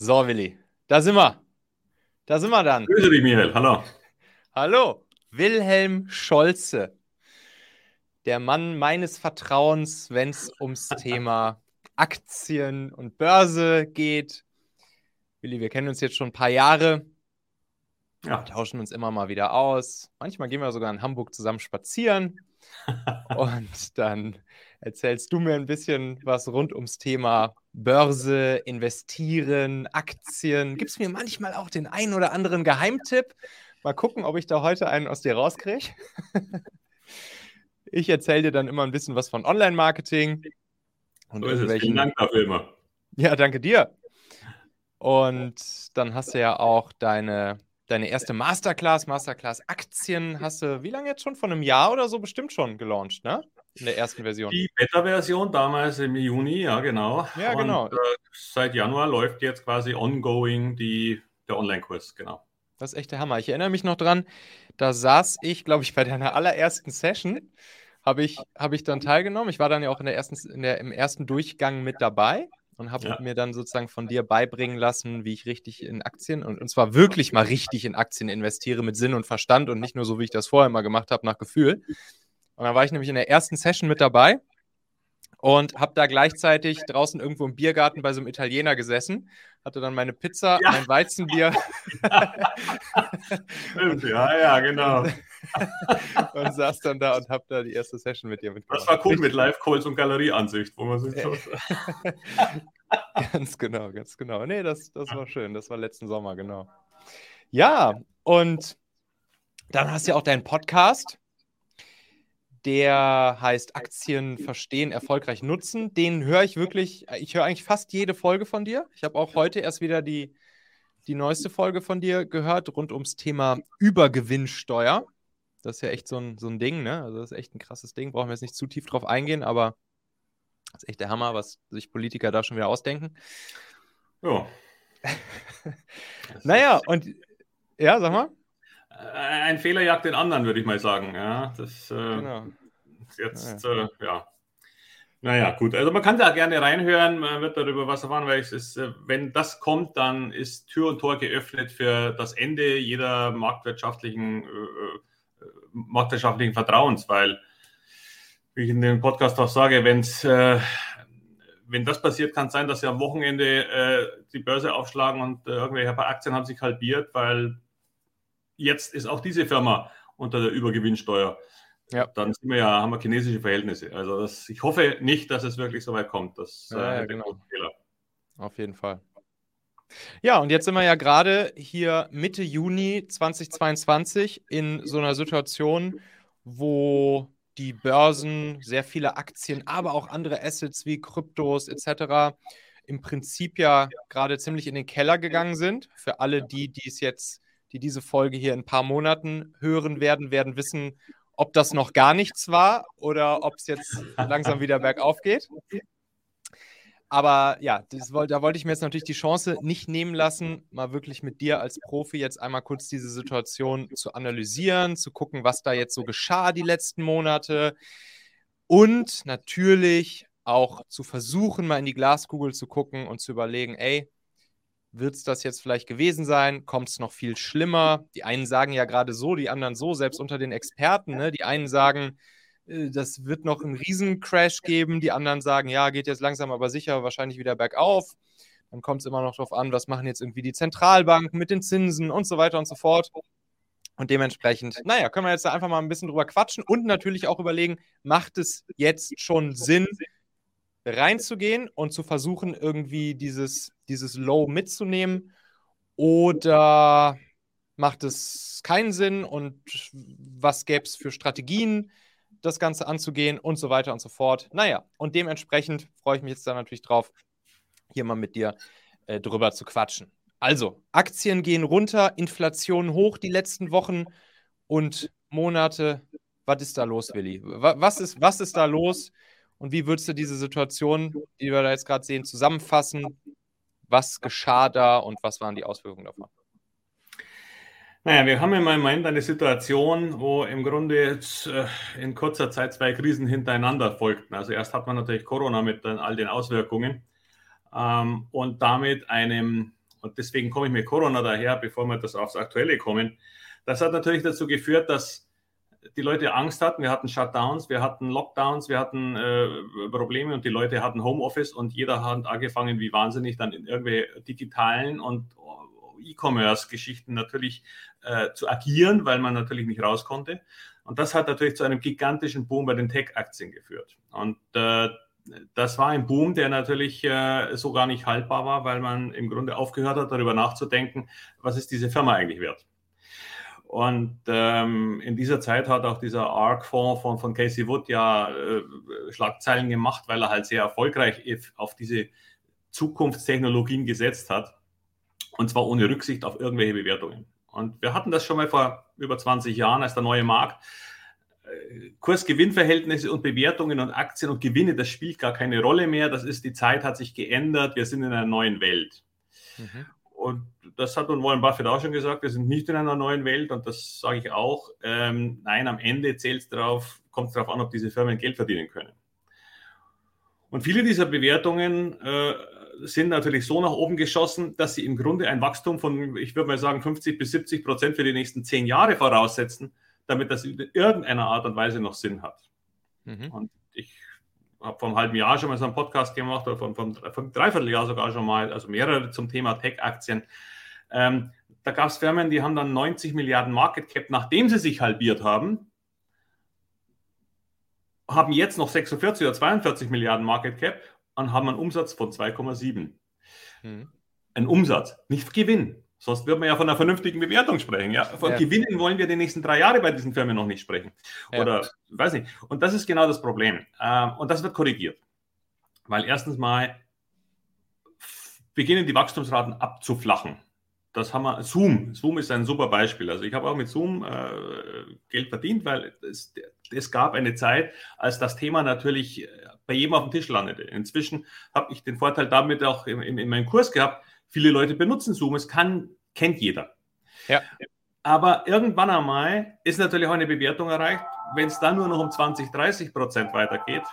So, Willi, da sind wir. Da sind wir dann. Grüße dich, Michael. Hallo. Hallo, Wilhelm Scholze. Der Mann meines Vertrauens, wenn es ums Thema Aktien und Börse geht. Willi, wir kennen uns jetzt schon ein paar Jahre. Ja. tauschen uns immer mal wieder aus. Manchmal gehen wir sogar in Hamburg zusammen spazieren. und dann erzählst du mir ein bisschen was rund ums Thema Börse, Investieren, Aktien. Gibst mir manchmal auch den einen oder anderen Geheimtipp. Mal gucken, ob ich da heute einen aus dir rauskriege. ich erzähle dir dann immer ein bisschen was von Online-Marketing. Und so irgendwelchen... Vielen Dank dafür immer. Ja, danke dir. Und dann hast du ja auch deine deine erste Masterclass, Masterclass Aktien hast du, wie lange jetzt schon? Von einem Jahr oder so bestimmt schon gelauncht, ne? In der ersten Version. Die Beta-Version damals im Juni, ja, genau. Ja, genau. Und, äh, seit Januar läuft jetzt quasi ongoing die, der Online-Kurs, genau. Das ist echt der Hammer. Ich erinnere mich noch dran, da saß ich, glaube ich, bei deiner allerersten Session, habe ich, hab ich dann teilgenommen. Ich war dann ja auch in der ersten, in der, im ersten Durchgang mit dabei und habe ja. mir dann sozusagen von dir beibringen lassen, wie ich richtig in Aktien und, und zwar wirklich mal richtig in Aktien investiere mit Sinn und Verstand und nicht nur so, wie ich das vorher mal gemacht habe, nach Gefühl. Und dann war ich nämlich in der ersten Session mit dabei und habe da gleichzeitig draußen irgendwo im Biergarten bei so einem Italiener gesessen, hatte dann meine Pizza, ja. mein Weizenbier. ja, ja, genau. und saß dann da und habe da die erste Session mit dir mitgemacht. Das war cool mit Live-Calls und Galerieansicht, wo man sich so Ganz genau, ganz genau. Nee, das, das war schön. Das war letzten Sommer, genau. Ja, und dann hast du ja auch deinen Podcast der heißt Aktien verstehen, erfolgreich nutzen. Den höre ich wirklich, ich höre eigentlich fast jede Folge von dir. Ich habe auch heute erst wieder die, die neueste Folge von dir gehört, rund ums Thema Übergewinnsteuer. Das ist ja echt so ein, so ein Ding, ne? Also das ist echt ein krasses Ding. Brauchen wir jetzt nicht zu tief drauf eingehen, aber das ist echt der Hammer, was sich Politiker da schon wieder ausdenken. Ja. naja, und ja, sag mal. Äh, ein Fehler jagt den anderen, würde ich mal sagen. Ja, das äh, genau. jetzt, ja. Äh, ja. Naja, gut. Also man kann da gerne reinhören, man wird darüber was erfahren, weil es ist, äh, wenn das kommt, dann ist Tür und Tor geöffnet für das Ende jeder marktwirtschaftlichen, äh, äh marktwirtschaftlichen Vertrauens, weil, wie ich in dem Podcast auch sage, wenn's, äh, wenn das passiert, kann es sein, dass sie am Wochenende äh, die Börse aufschlagen und äh, irgendwelche Aktien haben sich halbiert, weil jetzt ist auch diese Firma unter der Übergewinnsteuer. Ja. Dann sind wir ja, haben wir chinesische Verhältnisse. Also das, ich hoffe nicht, dass es wirklich so weit kommt. Das ja, äh, ja, genau. Fehler. Auf jeden Fall. Ja, und jetzt sind wir ja gerade hier Mitte Juni 2022 in so einer Situation, wo die Börsen, sehr viele Aktien, aber auch andere Assets wie Kryptos etc. im Prinzip ja gerade ziemlich in den Keller gegangen sind. Für alle die, die es jetzt die diese Folge hier in ein paar Monaten hören werden, werden wissen, ob das noch gar nichts war oder ob es jetzt langsam wieder bergauf geht. Aber ja, das, da wollte ich mir jetzt natürlich die Chance nicht nehmen lassen, mal wirklich mit dir als Profi jetzt einmal kurz diese Situation zu analysieren, zu gucken, was da jetzt so geschah die letzten Monate und natürlich auch zu versuchen, mal in die Glaskugel zu gucken und zu überlegen, ey, wird es das jetzt vielleicht gewesen sein? Kommt es noch viel schlimmer? Die einen sagen ja gerade so, die anderen so, selbst unter den Experten. Ne? Die einen sagen, äh, das wird noch einen Riesencrash geben. Die anderen sagen, ja, geht jetzt langsam aber sicher wahrscheinlich wieder bergauf. Dann kommt es immer noch darauf an, was machen jetzt irgendwie die Zentralbanken mit den Zinsen und so weiter und so fort. Und dementsprechend, naja, können wir jetzt da einfach mal ein bisschen drüber quatschen und natürlich auch überlegen, macht es jetzt schon Sinn, reinzugehen und zu versuchen, irgendwie dieses, dieses Low mitzunehmen? Oder macht es keinen Sinn und was gäbe es für Strategien, das Ganze anzugehen und so weiter und so fort? Naja, und dementsprechend freue ich mich jetzt da natürlich drauf, hier mal mit dir äh, drüber zu quatschen. Also, Aktien gehen runter, Inflation hoch die letzten Wochen und Monate. Was ist da los, Willi? Was ist, was ist da los? Und wie würdest du diese Situation, die wir da jetzt gerade sehen, zusammenfassen? Was geschah da und was waren die Auswirkungen davon? Naja, wir haben im Moment eine Situation, wo im Grunde jetzt äh, in kurzer Zeit zwei Krisen hintereinander folgten. Also erst hat man natürlich Corona mit all den Auswirkungen ähm, und damit einem und deswegen komme ich mit Corona daher, bevor wir das aufs Aktuelle kommen, das hat natürlich dazu geführt, dass die Leute Angst hatten. Wir hatten Shutdowns, wir hatten Lockdowns, wir hatten äh, Probleme und die Leute hatten Homeoffice und jeder hat angefangen, wie wahnsinnig dann in irgendwelche digitalen und E-Commerce-Geschichten natürlich äh, zu agieren, weil man natürlich nicht raus konnte. Und das hat natürlich zu einem gigantischen Boom bei den Tech-Aktien geführt. Und äh, das war ein Boom, der natürlich äh, so gar nicht haltbar war, weil man im Grunde aufgehört hat, darüber nachzudenken, was ist diese Firma eigentlich wert. Und ähm, in dieser Zeit hat auch dieser ARC-Fonds von, von Casey Wood ja äh, Schlagzeilen gemacht, weil er halt sehr erfolgreich auf diese Zukunftstechnologien gesetzt hat. Und zwar ohne Rücksicht auf irgendwelche Bewertungen. Und wir hatten das schon mal vor über 20 Jahren, als der neue Markt äh, Kurs-Gewinn-Verhältnisse und Bewertungen und Aktien und Gewinne, das spielt gar keine Rolle mehr. Das ist, die Zeit hat sich geändert. Wir sind in einer neuen Welt. Mhm. Und das hat nun Warren Buffett auch schon gesagt, wir sind nicht in einer neuen Welt und das sage ich auch. Ähm, nein, am Ende zählt es darauf, kommt es darauf an, ob diese Firmen Geld verdienen können. Und viele dieser Bewertungen äh, sind natürlich so nach oben geschossen, dass sie im Grunde ein Wachstum von, ich würde mal sagen, 50 bis 70 Prozent für die nächsten zehn Jahre voraussetzen, damit das in irgendeiner Art und Weise noch Sinn hat. Mhm. Und habe vor einem halben Jahr schon mal so einen Podcast gemacht, oder vom, vom Dreivierteljahr sogar schon mal, also mehrere zum Thema Tech-Aktien. Ähm, da gab es Firmen, die haben dann 90 Milliarden Market Cap, nachdem sie sich halbiert haben, haben jetzt noch 46 oder 42 Milliarden Market Cap und haben einen Umsatz von 2,7. Mhm. Ein Umsatz, nicht Gewinn. Sonst würde man ja von einer vernünftigen Bewertung sprechen. Ja? Von ja. Gewinnen wollen wir die nächsten drei Jahre bei diesen Firmen noch nicht sprechen. Ja. Oder weiß nicht. Und das ist genau das Problem. Ähm, und das wird korrigiert. Weil erstens mal beginnen die Wachstumsraten abzuflachen. Das haben wir, Zoom. Zoom ist ein super Beispiel. Also ich habe auch mit Zoom äh, Geld verdient, weil es, es gab eine Zeit, als das Thema natürlich äh, bei jedem auf dem Tisch landete. Inzwischen habe ich den Vorteil damit auch in, in, in meinem Kurs gehabt, Viele Leute benutzen Zoom, es kann, kennt jeder. Ja. Aber irgendwann einmal ist natürlich auch eine Bewertung erreicht, wenn es dann nur noch um 20, 30 Prozent weitergeht,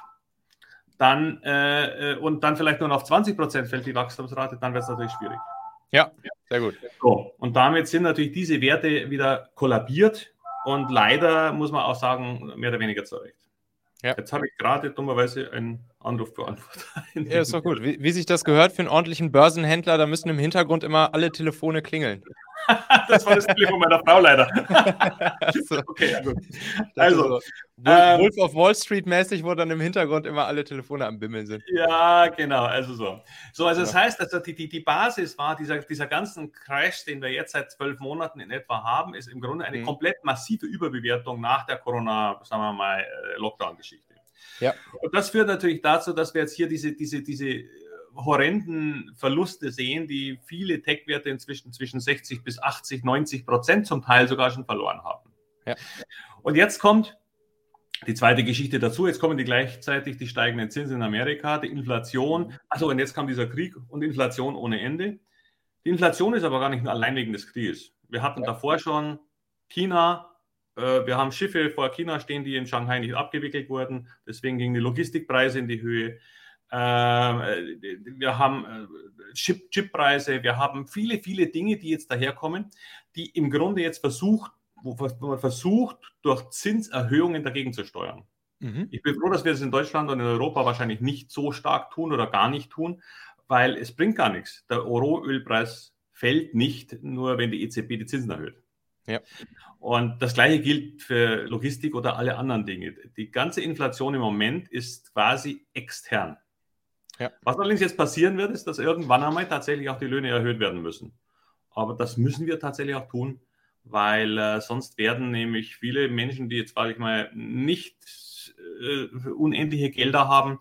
dann äh, äh, und dann vielleicht nur noch auf 20 Prozent fällt die Wachstumsrate, dann wird es natürlich schwierig. Ja, sehr gut. So, und damit sind natürlich diese Werte wieder kollabiert und leider muss man auch sagen, mehr oder weniger zurecht. Ja. Jetzt habe ich gerade dummerweise einen Anruf beantwortet. Ja, ist doch gut. Wie, wie, sich das gehört für einen ordentlichen Börsenhändler, da müssen im Hintergrund immer alle Telefone klingeln. das war das Telefon meiner Frau leider. so. Okay, ja gut. Also, so, ähm, Wolf of Wall Street mäßig, wo dann im Hintergrund immer alle Telefone am Bimmeln sind. Ja, genau, also so. So, also ja. das heißt, also die, die, die Basis war dieser, dieser ganzen Crash, den wir jetzt seit zwölf Monaten in etwa haben, ist im Grunde eine mhm. komplett massive Überbewertung nach der Corona, sagen wir mal, äh, Lockdown-Geschichte. Ja. Und das führt natürlich dazu, dass wir jetzt hier diese, diese, diese horrenden Verluste sehen, die viele Tech-Werte inzwischen zwischen 60 bis 80, 90 Prozent zum Teil sogar schon verloren haben. Ja. Und jetzt kommt die zweite Geschichte dazu. Jetzt kommen die gleichzeitig die steigenden Zinsen in Amerika, die Inflation. Also und jetzt kam dieser Krieg und Inflation ohne Ende. Die Inflation ist aber gar nicht nur allein wegen des Krieges. Wir hatten ja. davor schon China. Äh, wir haben Schiffe vor China stehen, die in Shanghai nicht abgewickelt wurden. Deswegen gingen die Logistikpreise in die Höhe. Ähm, äh, wir haben äh, Chip, Chippreise, wir haben viele, viele Dinge, die jetzt daherkommen, die im Grunde jetzt versucht, wo, man versucht, durch Zinserhöhungen dagegen zu steuern. Mhm. Ich bin froh, dass wir das in Deutschland und in Europa wahrscheinlich nicht so stark tun oder gar nicht tun, weil es bringt gar nichts. Der Rohölpreis fällt nicht, nur wenn die EZB die Zinsen erhöht. Ja. Und das gleiche gilt für Logistik oder alle anderen Dinge. Die ganze Inflation im Moment ist quasi extern. Ja. Was allerdings jetzt passieren wird, ist, dass irgendwann einmal tatsächlich auch die Löhne erhöht werden müssen. Aber das müssen wir tatsächlich auch tun, weil äh, sonst werden nämlich viele Menschen, die jetzt, sage ich mal, nicht äh, unendliche Gelder haben,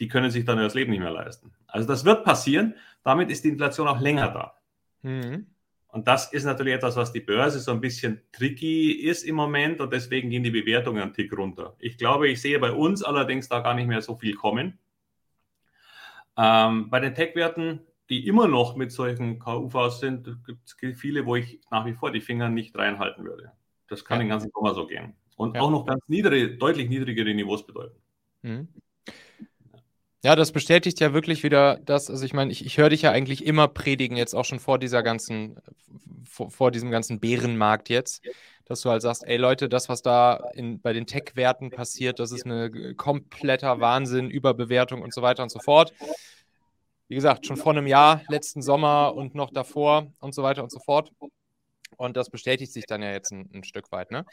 die können sich dann das Leben nicht mehr leisten. Also das wird passieren. Damit ist die Inflation auch länger da. Mhm. Und das ist natürlich etwas, was die Börse so ein bisschen tricky ist im Moment und deswegen gehen die Bewertungen einen Tick runter. Ich glaube, ich sehe bei uns allerdings da gar nicht mehr so viel kommen. Ähm, bei den Tech-Werten, die immer noch mit solchen KUVs sind, gibt es viele, wo ich nach wie vor die Finger nicht reinhalten würde. Das kann ja. den ganzen Sommer so gehen. Und ja. auch noch ganz niedrige, deutlich niedrigere Niveaus bedeuten. Mhm. Ja, das bestätigt ja wirklich wieder das, also ich meine, ich, ich höre dich ja eigentlich immer predigen, jetzt auch schon vor dieser ganzen, vor, vor, diesem ganzen Bärenmarkt jetzt, dass du halt sagst, ey Leute, das, was da in, bei den Tech-Werten passiert, das ist eine kompletter Wahnsinn, Überbewertung und so weiter und so fort. Wie gesagt, schon vor einem Jahr, letzten Sommer und noch davor und so weiter und so fort. Und das bestätigt sich dann ja jetzt ein, ein Stück weit. Ne?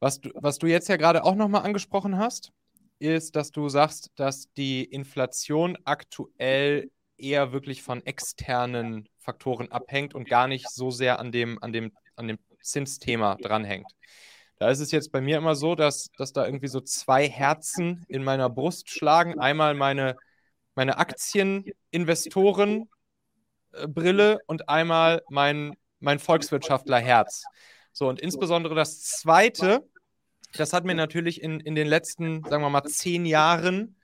Was, du, was du jetzt ja gerade auch nochmal angesprochen hast, ist, dass du sagst, dass die Inflation aktuell eher wirklich von externen Faktoren abhängt und gar nicht so sehr an dem, an dem, an dem Zinsthema dranhängt. Da ist es jetzt bei mir immer so, dass, dass da irgendwie so zwei Herzen in meiner Brust schlagen. Einmal meine, meine Aktieninvestorenbrille und einmal mein, mein Volkswirtschaftlerherz. So, und insbesondere das zweite, das hat mir natürlich in, in den letzten, sagen wir mal, zehn Jahren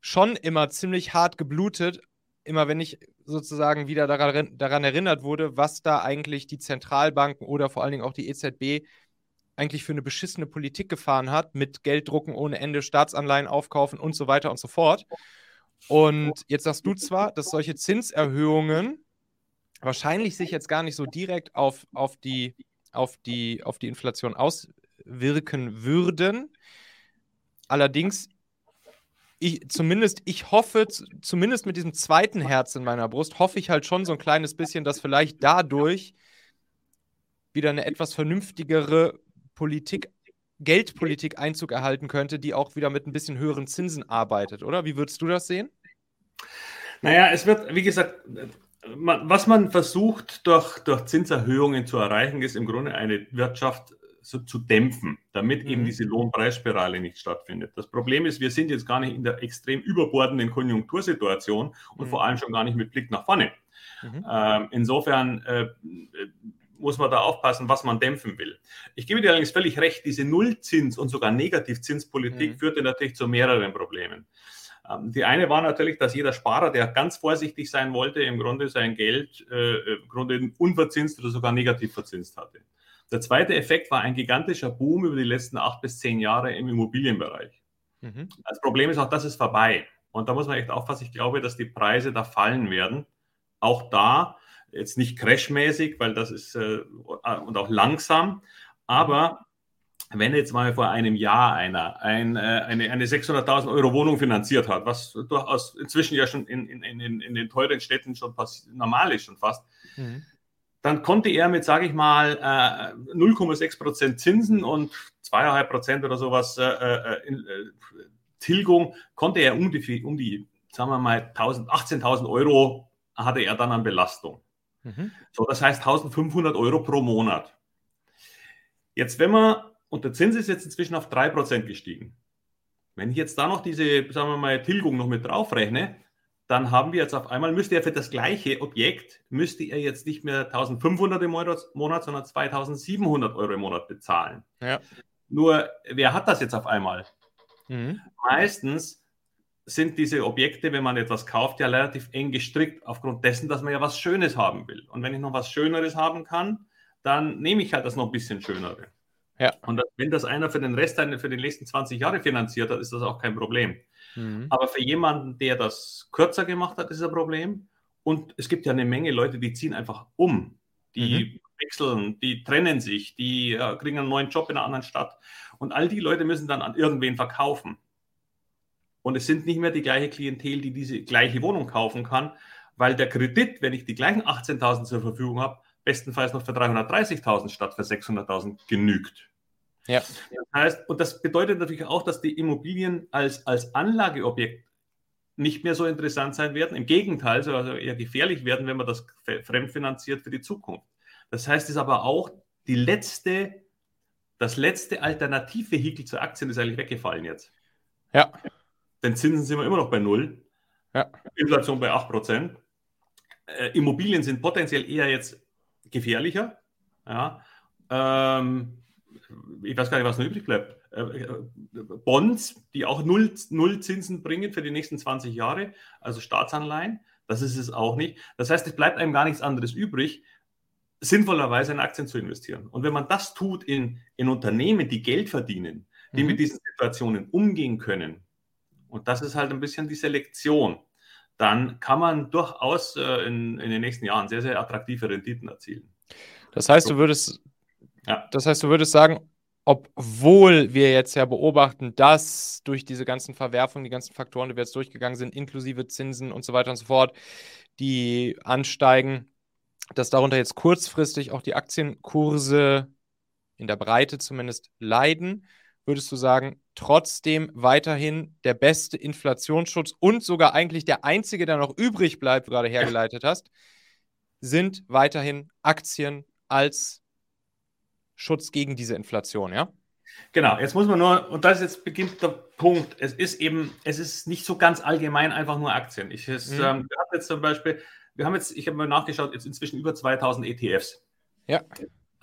schon immer ziemlich hart geblutet, immer wenn ich sozusagen wieder daran, daran erinnert wurde, was da eigentlich die Zentralbanken oder vor allen Dingen auch die EZB eigentlich für eine beschissene Politik gefahren hat, mit Gelddrucken ohne Ende, Staatsanleihen aufkaufen und so weiter und so fort. Und jetzt sagst du zwar, dass solche Zinserhöhungen wahrscheinlich sich jetzt gar nicht so direkt auf, auf, die, auf, die, auf die Inflation aus, wirken würden. Allerdings, ich, zumindest, ich hoffe, zumindest mit diesem zweiten Herz in meiner Brust, hoffe ich halt schon so ein kleines bisschen, dass vielleicht dadurch wieder eine etwas vernünftigere Politik, Geldpolitik Einzug erhalten könnte, die auch wieder mit ein bisschen höheren Zinsen arbeitet, oder? Wie würdest du das sehen? Naja, es wird, wie gesagt, was man versucht durch, durch Zinserhöhungen zu erreichen, ist im Grunde eine Wirtschaft so zu dämpfen, damit mhm. eben diese Lohnpreisspirale nicht stattfindet. Das Problem ist, wir sind jetzt gar nicht in der extrem überbordenden Konjunktursituation und mhm. vor allem schon gar nicht mit Blick nach vorne. Mhm. Ähm, insofern äh, muss man da aufpassen, was man dämpfen will. Ich gebe dir allerdings völlig recht, diese Nullzins- und sogar Negativzinspolitik mhm. führte natürlich zu mehreren Problemen. Ähm, die eine war natürlich, dass jeder Sparer, der ganz vorsichtig sein wollte, im Grunde sein Geld äh, im Grunde unverzinst oder sogar negativ verzinst hatte. Der zweite Effekt war ein gigantischer Boom über die letzten acht bis zehn Jahre im Immobilienbereich. Mhm. Das Problem ist auch, das ist vorbei. Und da muss man echt aufpassen. Ich glaube, dass die Preise da fallen werden. Auch da, jetzt nicht crashmäßig, weil das ist äh, und auch langsam. Aber wenn jetzt mal vor einem Jahr einer ein, äh, eine, eine 600.000 Euro Wohnung finanziert hat, was durchaus inzwischen ja schon in, in, in, in den teuren Städten schon normal ist, schon fast, mhm dann konnte er mit, sage ich mal, äh, 0,6% Zinsen und 2,5% oder sowas äh, äh, äh, Tilgung, konnte er um die, um die sagen wir mal, 18.000 Euro hatte er dann an Belastung. Mhm. So, das heißt 1.500 Euro pro Monat. Jetzt, wenn man, und der Zins ist jetzt inzwischen auf 3% gestiegen. Wenn ich jetzt da noch diese, sagen wir mal, Tilgung noch mit draufrechne, dann haben wir jetzt auf einmal, müsste er für das gleiche Objekt, müsste er jetzt nicht mehr 1500 im Monat, sondern 2700 Euro im Monat bezahlen. Ja. Nur, wer hat das jetzt auf einmal? Mhm. Meistens sind diese Objekte, wenn man etwas kauft, ja relativ eng gestrickt, aufgrund dessen, dass man ja was Schönes haben will. Und wenn ich noch was Schöneres haben kann, dann nehme ich halt das noch ein bisschen Schönere. Ja. Und wenn das einer für den Rest, für die nächsten 20 Jahre finanziert hat, ist das auch kein Problem. Mhm. Aber für jemanden, der das kürzer gemacht hat, ist ein Problem. Und es gibt ja eine Menge Leute, die ziehen einfach um. Die mhm. wechseln, die trennen sich, die äh, kriegen einen neuen Job in einer anderen Stadt. Und all die Leute müssen dann an irgendwen verkaufen. Und es sind nicht mehr die gleiche Klientel, die diese gleiche Wohnung kaufen kann, weil der Kredit, wenn ich die gleichen 18.000 zur Verfügung habe, bestenfalls noch für 330.000 statt für 600.000 genügt. Ja. Das heißt, und das bedeutet natürlich auch, dass die Immobilien als, als Anlageobjekt nicht mehr so interessant sein werden. Im Gegenteil, also eher gefährlich werden, wenn man das fremdfinanziert für die Zukunft. Das heißt, es ist aber auch die letzte, das letzte Alternativvehikel zur Aktien ist eigentlich weggefallen jetzt. Ja. Denn Zinsen sind wir immer noch bei Null. Ja. Inflation bei 8%. Äh, Immobilien sind potenziell eher jetzt gefährlicher. Ja. Ähm, ich weiß gar nicht, was noch übrig bleibt. Äh, äh, Bonds, die auch null, null Zinsen bringen für die nächsten 20 Jahre, also Staatsanleihen, das ist es auch nicht. Das heißt, es bleibt einem gar nichts anderes übrig, sinnvollerweise in Aktien zu investieren. Und wenn man das tut in, in Unternehmen, die Geld verdienen, die mhm. mit diesen Situationen umgehen können, und das ist halt ein bisschen die Selektion, dann kann man durchaus äh, in, in den nächsten Jahren sehr, sehr attraktive Renditen erzielen. Das heißt, du würdest, ja. das heißt, du würdest sagen, obwohl wir jetzt ja beobachten, dass durch diese ganzen Verwerfungen, die ganzen Faktoren, die wir jetzt durchgegangen sind, inklusive Zinsen und so weiter und so fort, die ansteigen, dass darunter jetzt kurzfristig auch die Aktienkurse in der Breite zumindest leiden, würdest du sagen, trotzdem weiterhin der beste Inflationsschutz und sogar eigentlich der einzige, der noch übrig bleibt, gerade hergeleitet hast, sind weiterhin Aktien als Schutz gegen diese Inflation, ja? Genau, jetzt muss man nur, und das jetzt beginnt der Punkt, es ist eben, es ist nicht so ganz allgemein einfach nur Aktien. Ich, es, mhm. ähm, wir haben jetzt zum Beispiel, wir haben jetzt, ich habe mal nachgeschaut, jetzt inzwischen über 2000 ETFs. Ja.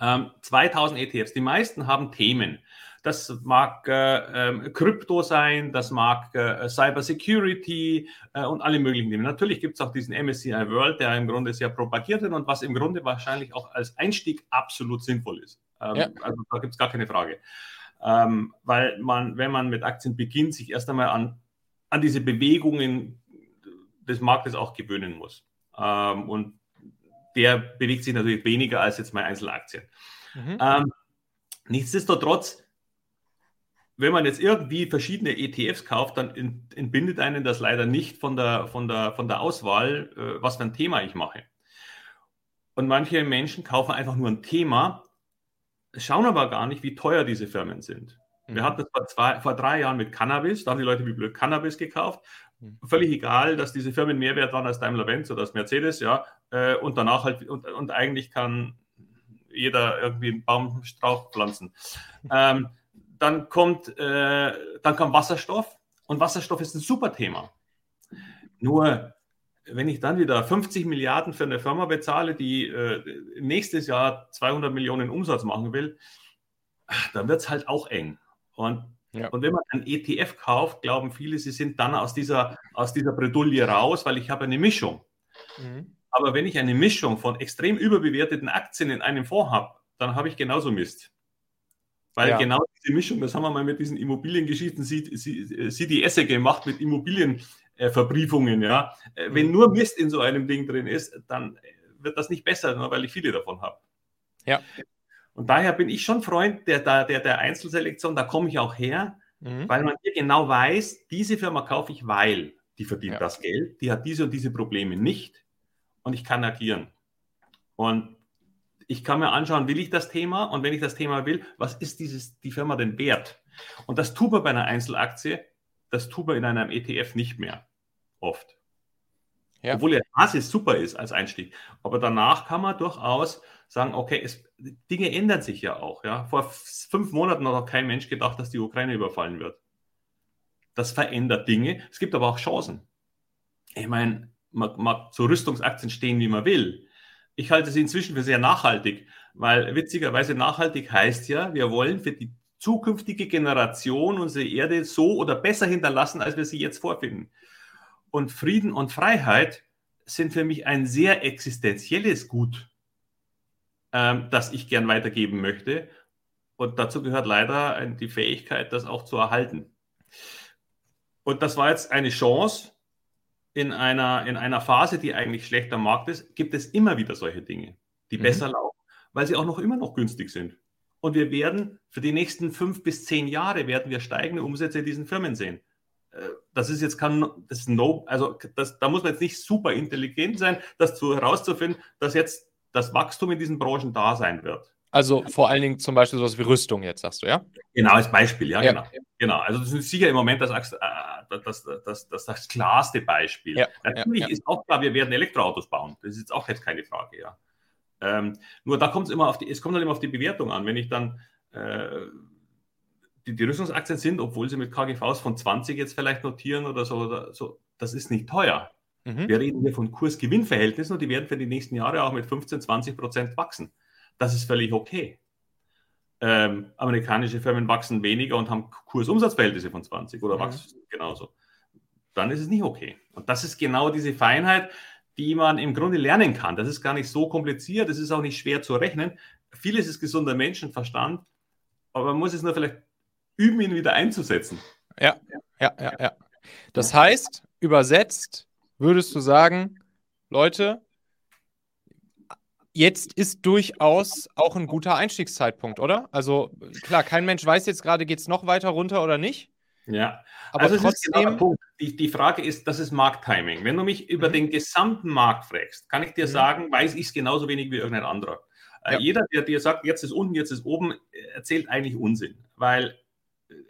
Ähm, 2000 ETFs. Die meisten haben Themen. Das mag äh, äh, Krypto sein, das mag äh, Cyber Security äh, und alle möglichen Themen. Natürlich gibt es auch diesen MSCI World, der im Grunde sehr propagiert wird und was im Grunde wahrscheinlich auch als Einstieg absolut sinnvoll ist. Ähm, ja. Also da gibt es gar keine Frage. Ähm, weil man, wenn man mit Aktien beginnt, sich erst einmal an, an diese Bewegungen des Marktes auch gewöhnen muss. Ähm, und der bewegt sich natürlich weniger als jetzt mal Einzelaktien. Mhm. Ähm, nichtsdestotrotz, wenn man jetzt irgendwie verschiedene ETFs kauft, dann entbindet einen das leider nicht von der, von der, von der Auswahl, äh, was für ein Thema ich mache. Und manche Menschen kaufen einfach nur ein Thema, schauen aber gar nicht, wie teuer diese Firmen sind. Mhm. Wir hatten das vor, zwei, vor drei Jahren mit Cannabis, da haben die Leute wie blöd Cannabis gekauft. Mhm. Völlig egal, dass diese Firmen mehr wert waren als Daimler-Benz oder als Mercedes, ja. Äh, und danach halt, und, und eigentlich kann jeder irgendwie einen Baumstrauch pflanzen. ähm, dann kommt, äh, dann kommt Wasserstoff und Wasserstoff ist ein super Thema. Nur, wenn ich dann wieder 50 Milliarden für eine Firma bezahle, die äh, nächstes Jahr 200 Millionen Umsatz machen will, dann wird es halt auch eng. Und, ja. und wenn man ein ETF kauft, glauben viele, sie sind dann aus dieser, aus dieser Bredouille raus, weil ich habe eine Mischung. Mhm. Aber wenn ich eine Mischung von extrem überbewerteten Aktien in einem Fonds habe, dann habe ich genauso Mist. Weil ja. genau diese Mischung, das haben wir mal mit diesen Immobiliengeschichten CDS gemacht, mit Immobilienverbriefungen. Ja. Äh, wenn mhm. nur Mist in so einem Ding drin ist, dann wird das nicht besser, nur weil ich viele davon habe. Ja. Und daher bin ich schon Freund der, der, der Einzelselektion, da komme ich auch her, mhm. weil man hier genau weiß, diese Firma kaufe ich, weil die verdient ja. das Geld, die hat diese und diese Probleme nicht und ich kann agieren. Und ich kann mir anschauen, will ich das Thema und wenn ich das Thema will, was ist dieses, die Firma denn wert? Und das tut man bei einer Einzelaktie, das tut man in einem ETF nicht mehr. Oft. Ja. Obwohl der Basis super ist als Einstieg. Aber danach kann man durchaus sagen, okay, es, Dinge ändern sich ja auch. Ja? Vor fünf Monaten hat auch kein Mensch gedacht, dass die Ukraine überfallen wird. Das verändert Dinge. Es gibt aber auch Chancen. Ich meine, man mag zu Rüstungsaktien stehen, wie man will. Ich halte sie inzwischen für sehr nachhaltig, weil witzigerweise nachhaltig heißt ja, wir wollen für die zukünftige Generation unsere Erde so oder besser hinterlassen, als wir sie jetzt vorfinden. Und Frieden und Freiheit sind für mich ein sehr existenzielles Gut, ähm, das ich gern weitergeben möchte. Und dazu gehört leider die Fähigkeit, das auch zu erhalten. Und das war jetzt eine Chance, in einer, in einer Phase, die eigentlich schlechter Markt ist, gibt es immer wieder solche Dinge, die mhm. besser laufen, weil sie auch noch immer noch günstig sind. Und wir werden für die nächsten fünf bis zehn Jahre werden wir steigende Umsätze in diesen Firmen sehen. Äh, das ist jetzt kein, das ist no, also das, da muss man jetzt nicht super intelligent sein, das zu, herauszufinden, dass jetzt das Wachstum in diesen Branchen da sein wird. Also vor allen Dingen zum Beispiel sowas wie Rüstung jetzt, sagst du, ja? Genau, als Beispiel, ja, ja. genau. genau. Also das ist sicher im Moment das, das, das, das, das, das klarste Beispiel. Ja. Natürlich ja, ist auch klar, wir werden Elektroautos bauen. Das ist jetzt auch jetzt keine Frage, ja. Ähm, nur da kommt es immer auf die, es kommt dann immer auf die Bewertung an. Wenn ich dann äh, die, die Rüstungsaktien sind, obwohl sie mit KGVs von 20 jetzt vielleicht notieren oder so, oder so das ist nicht teuer. Mhm. Wir reden hier von Kurs-Gewinn-Verhältnissen und die werden für die nächsten Jahre auch mit 15, 20 Prozent wachsen das ist völlig okay. Ähm, amerikanische Firmen wachsen weniger und haben Kursumsatzverhältnisse von 20 oder mhm. wachsen genauso. Dann ist es nicht okay. Und das ist genau diese Feinheit, die man im Grunde lernen kann. Das ist gar nicht so kompliziert, das ist auch nicht schwer zu rechnen. Vieles ist gesunder Menschenverstand, aber man muss es nur vielleicht üben, ihn wieder einzusetzen. Ja, ja, ja, ja. Das heißt, übersetzt würdest du sagen, Leute, jetzt ist durchaus auch ein guter Einstiegszeitpunkt, oder? Also klar, kein Mensch weiß jetzt gerade, geht es noch weiter runter oder nicht. Ja, aber also trotzdem, genau der Punkt. Die, die Frage ist, das ist Markttiming. Wenn du mich über mhm. den gesamten Markt fragst, kann ich dir mhm. sagen, weiß ich es genauso wenig wie irgendein anderer. Äh, ja. Jeder, der dir sagt, jetzt ist unten, jetzt ist oben, erzählt eigentlich Unsinn. Weil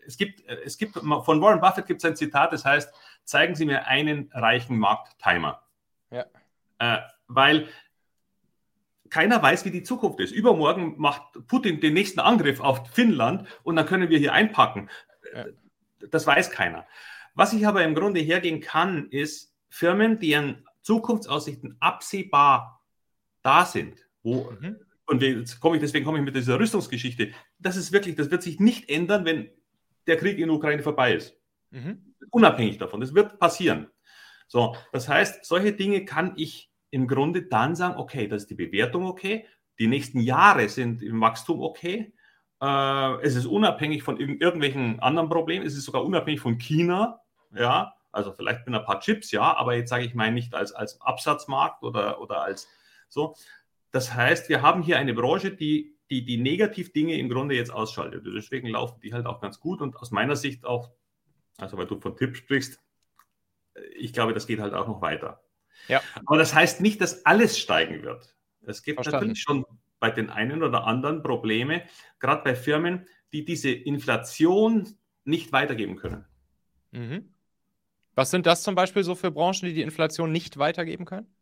es gibt, es gibt von Warren Buffett gibt es ein Zitat, das heißt, zeigen Sie mir einen reichen Markttimer. Ja. Äh, weil keiner weiß, wie die Zukunft ist. Übermorgen macht Putin den nächsten Angriff auf Finnland und dann können wir hier einpacken. Ja. Das weiß keiner. Was ich aber im Grunde hergehen kann, ist Firmen, deren Zukunftsaussichten absehbar da sind, wo mhm. und jetzt komme ich, deswegen komme ich mit dieser Rüstungsgeschichte. Das ist wirklich, das wird sich nicht ändern, wenn der Krieg in der Ukraine vorbei ist. Mhm. Unabhängig davon. Das wird passieren. So, das heißt, solche Dinge kann ich im Grunde dann sagen, okay, das ist die Bewertung okay, die nächsten Jahre sind im Wachstum okay, äh, es ist unabhängig von irg irgendwelchen anderen Problemen, es ist sogar unabhängig von China, ja, also vielleicht mit ein paar Chips, ja, aber jetzt sage ich mal nicht als, als Absatzmarkt oder, oder als so. Das heißt, wir haben hier eine Branche, die die, die Negativ-Dinge im Grunde jetzt ausschaltet. Deswegen laufen die halt auch ganz gut und aus meiner Sicht auch, also weil du von Tipps sprichst, ich glaube, das geht halt auch noch weiter. Ja. Aber das heißt nicht, dass alles steigen wird. Es gibt Verstanden. natürlich schon bei den einen oder anderen Probleme, gerade bei Firmen, die diese Inflation nicht weitergeben können. Mhm. Was sind das zum Beispiel so für Branchen, die die Inflation nicht weitergeben können?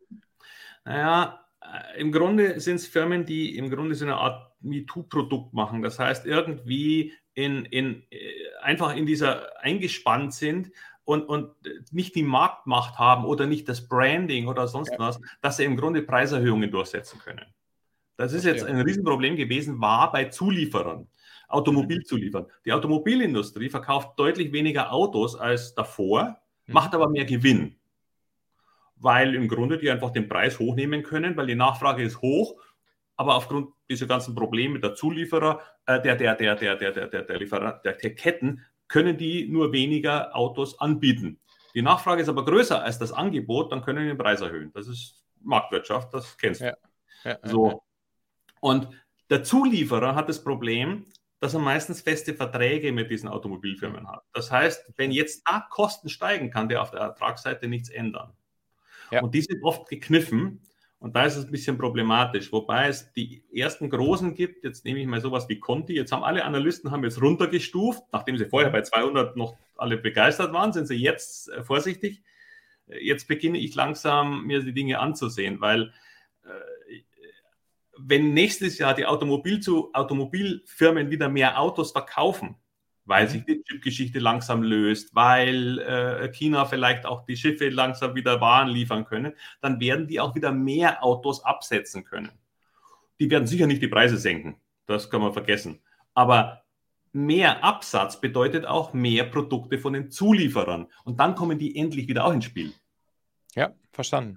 Naja, äh, im Grunde sind es Firmen, die im Grunde so eine Art MeToo-Produkt machen. Das heißt, irgendwie in, in, äh, einfach in dieser eingespannt sind und, und nicht die Marktmacht haben oder nicht das Branding oder sonst ja. was, dass sie im Grunde Preiserhöhungen durchsetzen können. Das ist jetzt ein Riesenproblem gewesen, war bei Zulieferern, Automobilzulieferern. Die Automobilindustrie verkauft deutlich weniger Autos als davor, mhm. macht aber mehr Gewinn weil im Grunde die einfach den Preis hochnehmen können, weil die Nachfrage ist hoch, aber aufgrund dieser ganzen Probleme der Zulieferer, äh, der, der, der, der, der, der, der, der, Lieferer, der, der Ketten, können die nur weniger Autos anbieten. Die Nachfrage ist aber größer als das Angebot, dann können die den Preis erhöhen. Das ist Marktwirtschaft, das kennst du. Ja. Ja, so. Und der Zulieferer hat das Problem, dass er meistens feste Verträge mit diesen Automobilfirmen hat. Das heißt, wenn jetzt da Kosten steigen, kann der auf der Ertragsseite nichts ändern. Ja. Und die sind oft gekniffen. Und da ist es ein bisschen problematisch, wobei es die ersten großen gibt. Jetzt nehme ich mal sowas wie Conti. Jetzt haben alle Analysten haben jetzt runtergestuft, nachdem sie vorher bei 200 noch alle begeistert waren, sind sie jetzt äh, vorsichtig. Jetzt beginne ich langsam mir die Dinge anzusehen, weil äh, wenn nächstes Jahr die Automobil zu, Automobilfirmen wieder mehr Autos verkaufen, weil sich die Chip-Geschichte langsam löst, weil äh, China vielleicht auch die Schiffe langsam wieder Waren liefern können, dann werden die auch wieder mehr Autos absetzen können. Die werden sicher nicht die Preise senken, das kann man vergessen. Aber mehr Absatz bedeutet auch mehr Produkte von den Zulieferern. Und dann kommen die endlich wieder auch ins Spiel. Ja, verstanden.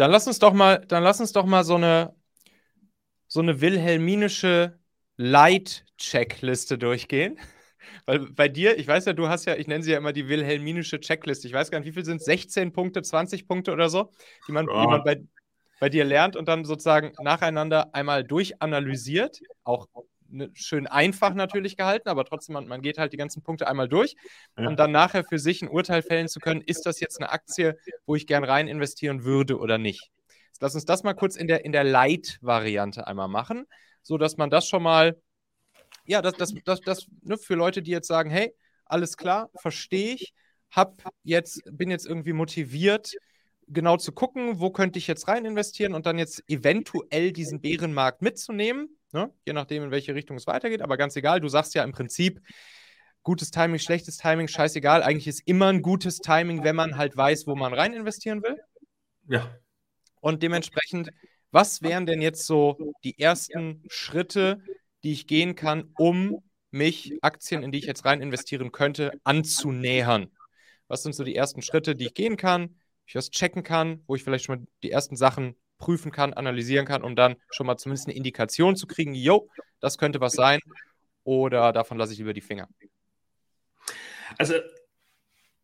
Dann lass uns doch mal, dann lass uns doch mal so eine, so eine wilhelminische Light-Checkliste durchgehen. Weil bei dir, ich weiß ja, du hast ja, ich nenne sie ja immer die wilhelminische Checkliste. Ich weiß gar nicht, wie viel sind es? 16 Punkte, 20 Punkte oder so, die man, ja. die man bei, bei dir lernt und dann sozusagen nacheinander einmal durchanalysiert, auch ne, schön einfach natürlich gehalten, aber trotzdem, man, man, geht halt die ganzen Punkte einmal durch, ja. um dann nachher für sich ein Urteil fällen zu können, ist das jetzt eine Aktie, wo ich gern rein investieren würde oder nicht. Lass uns das mal kurz in der, in der Light-Variante einmal machen, sodass man das schon mal, ja, das, das, das, das ne, für Leute, die jetzt sagen, hey, alles klar, verstehe ich, hab jetzt, bin jetzt irgendwie motiviert, genau zu gucken, wo könnte ich jetzt rein investieren und dann jetzt eventuell diesen Bärenmarkt mitzunehmen, ne? je nachdem, in welche Richtung es weitergeht. Aber ganz egal, du sagst ja im Prinzip, gutes Timing, schlechtes Timing, scheißegal. Eigentlich ist immer ein gutes Timing, wenn man halt weiß, wo man rein investieren will. Ja. Und dementsprechend, was wären denn jetzt so die ersten Schritte, die ich gehen kann, um mich Aktien, in die ich jetzt rein investieren könnte, anzunähern? Was sind so die ersten Schritte, die ich gehen kann, ich was checken kann, wo ich vielleicht schon mal die ersten Sachen prüfen kann, analysieren kann, um dann schon mal zumindest eine Indikation zu kriegen, jo, das könnte was sein oder davon lasse ich über die Finger. Also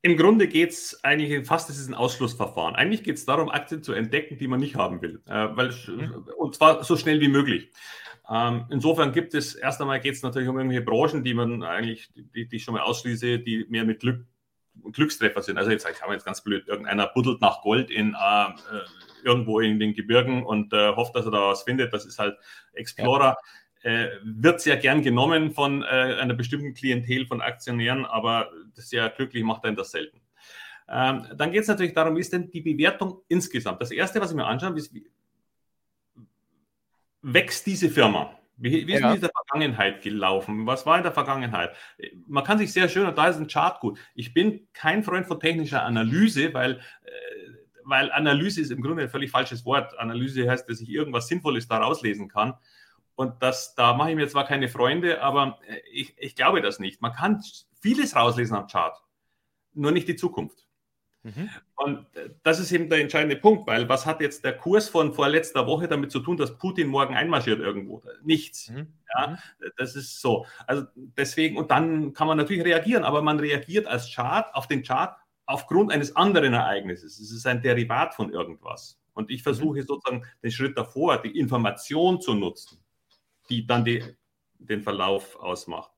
im Grunde geht es eigentlich fast, das ist ein Ausschlussverfahren. Eigentlich geht es darum, Aktien zu entdecken, die man nicht haben will. Äh, weil, mhm. Und zwar so schnell wie möglich. Ähm, insofern gibt es, erst einmal geht es natürlich um irgendwelche Branchen, die man eigentlich, die, die ich schon mal ausschließe, die mehr mit Glück Glückstreffer sind. Also jetzt, ich habe jetzt ganz blöd, irgendeiner buddelt nach Gold in äh, irgendwo in den Gebirgen und äh, hofft, dass er da was findet. Das ist halt Explorer. Ja. Äh, wird sehr gern genommen von äh, einer bestimmten Klientel von Aktionären, aber sehr glücklich macht er das selten. Ähm, dann geht es natürlich darum, wie ist denn die Bewertung insgesamt? Das erste, was ich mir anschaue, ist, wie wächst diese Firma? Wie, wie ist ja. in der Vergangenheit gelaufen? Was war in der Vergangenheit? Man kann sich sehr schön, und da ist ein Chart gut. Ich bin kein Freund von technischer Analyse, weil, äh, weil Analyse ist im Grunde ein völlig falsches Wort. Analyse heißt, dass ich irgendwas Sinnvolles da rauslesen kann. Und das, da mache ich mir zwar keine Freunde, aber äh, ich, ich glaube das nicht. Man kann vieles rauslesen am Chart, nur nicht die Zukunft. Mhm. Und das ist eben der entscheidende Punkt, weil was hat jetzt der Kurs von vorletzter Woche damit zu tun, dass Putin morgen einmarschiert irgendwo? Nichts. Mhm. Ja, mhm. das ist so. Also deswegen, und dann kann man natürlich reagieren, aber man reagiert als Chart auf den Chart aufgrund eines anderen Ereignisses. Es ist ein Derivat von irgendwas. Und ich versuche mhm. sozusagen den Schritt davor, die Information zu nutzen, die dann die, den Verlauf ausmacht.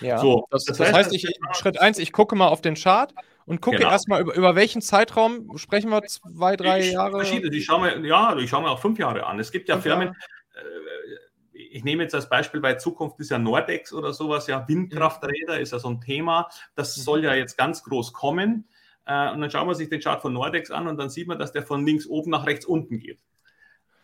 Ja, so, das, das, heißt, heißt ich, Schritt 1, ich gucke mal auf den Chart und gucke genau. erstmal, über, über welchen Zeitraum sprechen wir? Zwei, drei ich, Jahre? Ich schaue mir, ja, ich schaue mir auch fünf Jahre an. Es gibt ja fünf Firmen, äh, ich nehme jetzt als Beispiel bei Zukunft ist ja Nordex oder sowas, ja, Windkrafträder ist ja so ein Thema. Das mhm. soll ja jetzt ganz groß kommen. Äh, und dann schauen wir sich den Chart von Nordex an und dann sieht man, dass der von links oben nach rechts unten geht.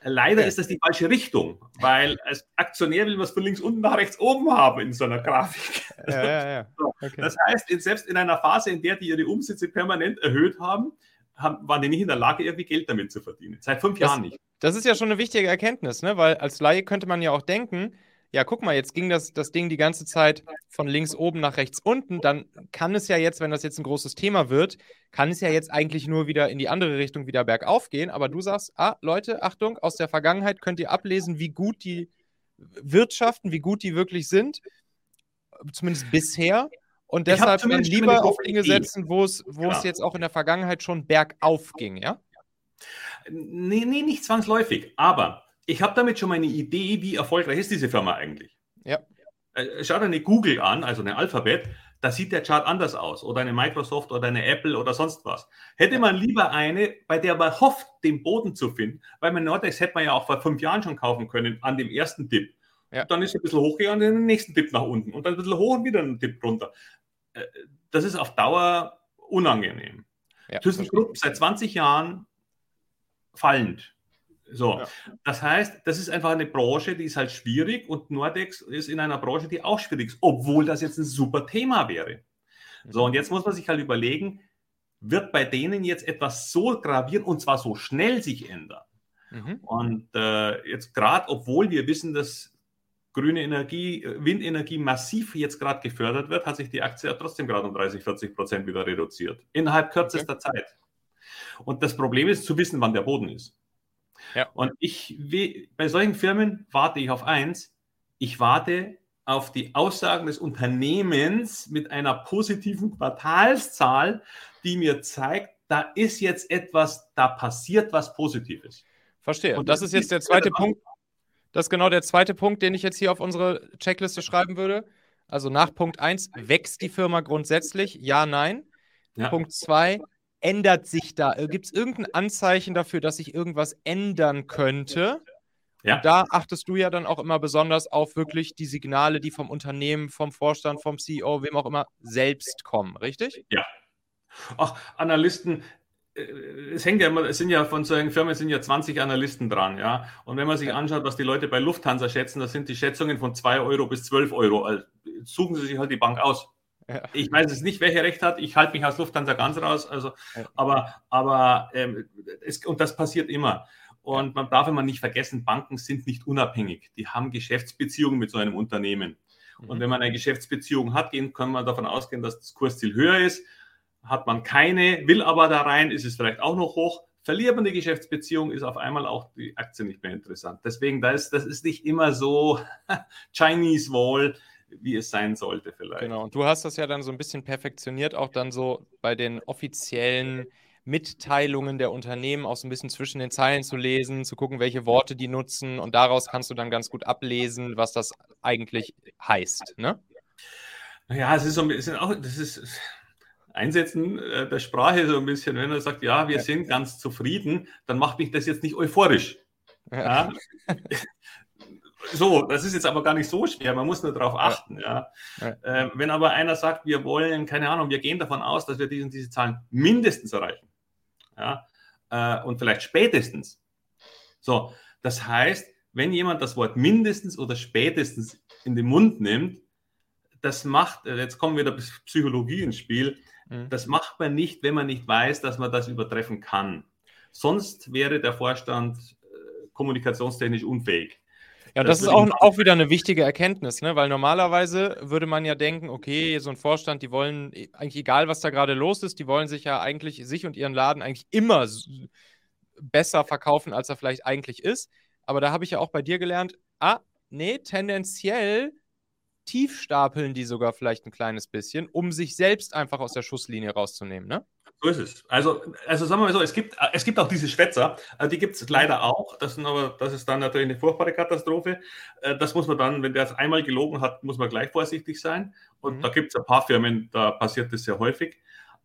Leider ist das die falsche Richtung, weil als Aktionär will man es von links unten nach rechts oben haben in so einer Grafik. Ja, ja, ja. Okay. Das heißt, selbst in einer Phase, in der die ihre Umsätze permanent erhöht haben, haben waren die nicht in der Lage, irgendwie Geld damit zu verdienen. Seit fünf das, Jahren nicht. Das ist ja schon eine wichtige Erkenntnis, ne? weil als Laie könnte man ja auch denken, ja, guck mal, jetzt ging das, das Ding die ganze Zeit von links oben nach rechts unten, dann kann es ja jetzt, wenn das jetzt ein großes Thema wird, kann es ja jetzt eigentlich nur wieder in die andere Richtung wieder bergauf gehen. Aber du sagst, ah, Leute, Achtung, aus der Vergangenheit könnt ihr ablesen, wie gut die wirtschaften, wie gut die wirklich sind, zumindest bisher. Und deshalb lieber auf Dinge setzen, wo es, wo es jetzt auch in der Vergangenheit schon bergauf ging, ja? Nee, nee, nicht zwangsläufig. Aber ich habe damit schon mal eine Idee, wie erfolgreich ist diese Firma eigentlich. Ja. Äh, Schau dir eine Google an, also eine Alphabet, da sieht der Chart anders aus. Oder eine Microsoft oder eine Apple oder sonst was. Hätte man lieber eine, bei der man hofft, den Boden zu finden, weil man Nordex hätte man ja auch vor fünf Jahren schon kaufen können, an dem ersten Dip. Ja. dann ist es ein bisschen hochgegangen, dann den nächsten Dip nach unten und dann ein bisschen hoch und wieder einen Dip runter. Äh, das ist auf Dauer unangenehm. Ja, ThyssenKrupp seit 20 Jahren fallend. So, ja. das heißt, das ist einfach eine Branche, die ist halt schwierig und Nordex ist in einer Branche, die auch schwierig ist, obwohl das jetzt ein super Thema wäre. So, und jetzt muss man sich halt überlegen, wird bei denen jetzt etwas so gravieren und zwar so schnell sich ändern? Mhm. Und äh, jetzt gerade, obwohl wir wissen, dass grüne Energie, Windenergie massiv jetzt gerade gefördert wird, hat sich die Aktie ja trotzdem gerade um 30, 40 Prozent wieder reduziert. Innerhalb kürzester okay. Zeit. Und das Problem ist zu wissen, wann der Boden ist. Ja. Und ich, bei solchen Firmen warte ich auf eins, ich warte auf die Aussagen des Unternehmens mit einer positiven Quartalszahl, die mir zeigt, da ist jetzt etwas, da passiert was Positives. Verstehe. Und das, das ist jetzt der zweite Punkt. Das ist genau der zweite Punkt, den ich jetzt hier auf unsere Checkliste schreiben würde. Also nach Punkt 1, wächst die Firma grundsätzlich? Ja, nein. Ja. Punkt 2, ändert sich da? Äh, Gibt es irgendein Anzeichen dafür, dass sich irgendwas ändern könnte? Ja. Und da achtest du ja dann auch immer besonders auf wirklich die Signale, die vom Unternehmen, vom Vorstand, vom CEO, wem auch immer, selbst kommen, richtig? Ja. Ach, Analysten, äh, es hängt ja immer, es sind ja von solchen Firmen sind ja 20 Analysten dran, ja. Und wenn man sich anschaut, was die Leute bei Lufthansa schätzen, das sind die Schätzungen von 2 Euro bis 12 Euro. Also suchen Sie sich halt die Bank aus. Ja. Ich weiß es nicht, welche Recht hat. Ich halte mich aus Lufthansa ganz raus. Also, aber, aber ähm, es, und das passiert immer. Und man darf immer nicht vergessen, Banken sind nicht unabhängig. Die haben Geschäftsbeziehungen mit so einem Unternehmen. Und mhm. wenn man eine Geschäftsbeziehung hat, kann man davon ausgehen, dass das Kursziel höher ist. Hat man keine, will aber da rein, ist es vielleicht auch noch hoch. Verliert man die Geschäftsbeziehung, ist auf einmal auch die Aktie nicht mehr interessant. Deswegen, ist, das ist nicht immer so Chinese Wall, wie es sein sollte vielleicht. Genau, und du hast das ja dann so ein bisschen perfektioniert, auch dann so bei den offiziellen Mitteilungen der Unternehmen auch so ein bisschen zwischen den Zeilen zu lesen, zu gucken, welche Worte die nutzen und daraus kannst du dann ganz gut ablesen, was das eigentlich heißt. Ne? Ja, es ist so ein bisschen auch, das ist Einsetzen äh, der Sprache so ein bisschen, wenn er sagt, ja, wir ja. sind ganz zufrieden, dann macht mich das jetzt nicht euphorisch. Ja. ja. So, das ist jetzt aber gar nicht so schwer, man muss nur darauf achten. Ja. ja. Äh, wenn aber einer sagt, wir wollen, keine Ahnung, wir gehen davon aus, dass wir diese, diese Zahlen mindestens erreichen, ja, äh, und vielleicht spätestens. So, das heißt, wenn jemand das Wort mindestens oder spätestens in den Mund nimmt, das macht, äh, jetzt kommen wieder Psychologie ins Spiel, mhm. das macht man nicht, wenn man nicht weiß, dass man das übertreffen kann. Sonst wäre der Vorstand äh, kommunikationstechnisch unfähig. Ja, das, das ist auch, auch wieder eine wichtige Erkenntnis, ne? weil normalerweise würde man ja denken, okay, so ein Vorstand, die wollen, e, eigentlich egal, was da gerade los ist, die wollen sich ja eigentlich, sich und ihren Laden eigentlich immer besser verkaufen, als er vielleicht eigentlich ist. Aber da habe ich ja auch bei dir gelernt, ah, nee, tendenziell tief stapeln die sogar vielleicht ein kleines bisschen, um sich selbst einfach aus der Schusslinie rauszunehmen, ne? So ist es. Also, also sagen wir mal so, es gibt, es gibt auch diese Schwätzer, äh, die gibt es leider auch. Das, sind aber, das ist dann natürlich eine furchtbare Katastrophe. Äh, das muss man dann, wenn der es einmal gelogen hat, muss man gleich vorsichtig sein. Und mhm. da gibt es ein paar Firmen, da passiert das sehr häufig.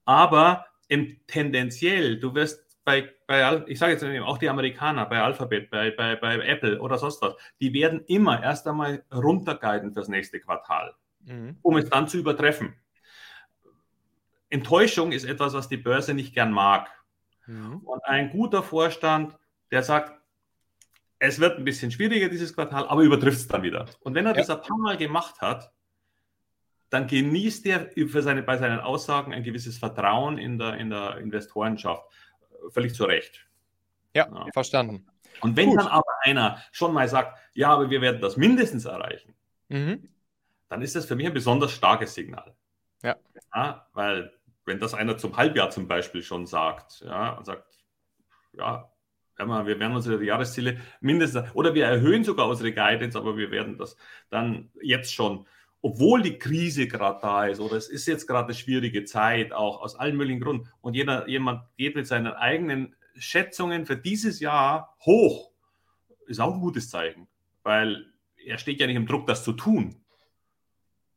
Aber im, tendenziell, du wirst bei, bei ich sage jetzt auch die Amerikaner, bei Alphabet, bei, bei, bei Apple oder sonst was, die werden immer erst einmal runterguiden fürs nächste Quartal, mhm. um es dann zu übertreffen. Enttäuschung ist etwas, was die Börse nicht gern mag. Mhm. Und ein guter Vorstand, der sagt, es wird ein bisschen schwieriger dieses Quartal, aber übertrifft es dann wieder. Und wenn er ja. das ein paar Mal gemacht hat, dann genießt er für seine, bei seinen Aussagen ein gewisses Vertrauen in der, in der Investorenschaft. Völlig zu Recht. Ja, ja. verstanden. Und wenn Gut. dann aber einer schon mal sagt, ja, aber wir werden das mindestens erreichen, mhm. dann ist das für mich ein besonders starkes Signal. Ja. ja. Weil wenn das einer zum Halbjahr zum Beispiel schon sagt, ja, und sagt, ja, wir werden unsere Jahresziele mindestens, oder wir erhöhen sogar unsere Guidance, aber wir werden das dann jetzt schon, obwohl die Krise gerade da ist, oder es ist jetzt gerade eine schwierige Zeit, auch aus allen möglichen Gründen, und jeder, jemand geht mit seinen eigenen Schätzungen für dieses Jahr hoch, ist auch ein gutes Zeichen, weil er steht ja nicht im Druck, das zu tun.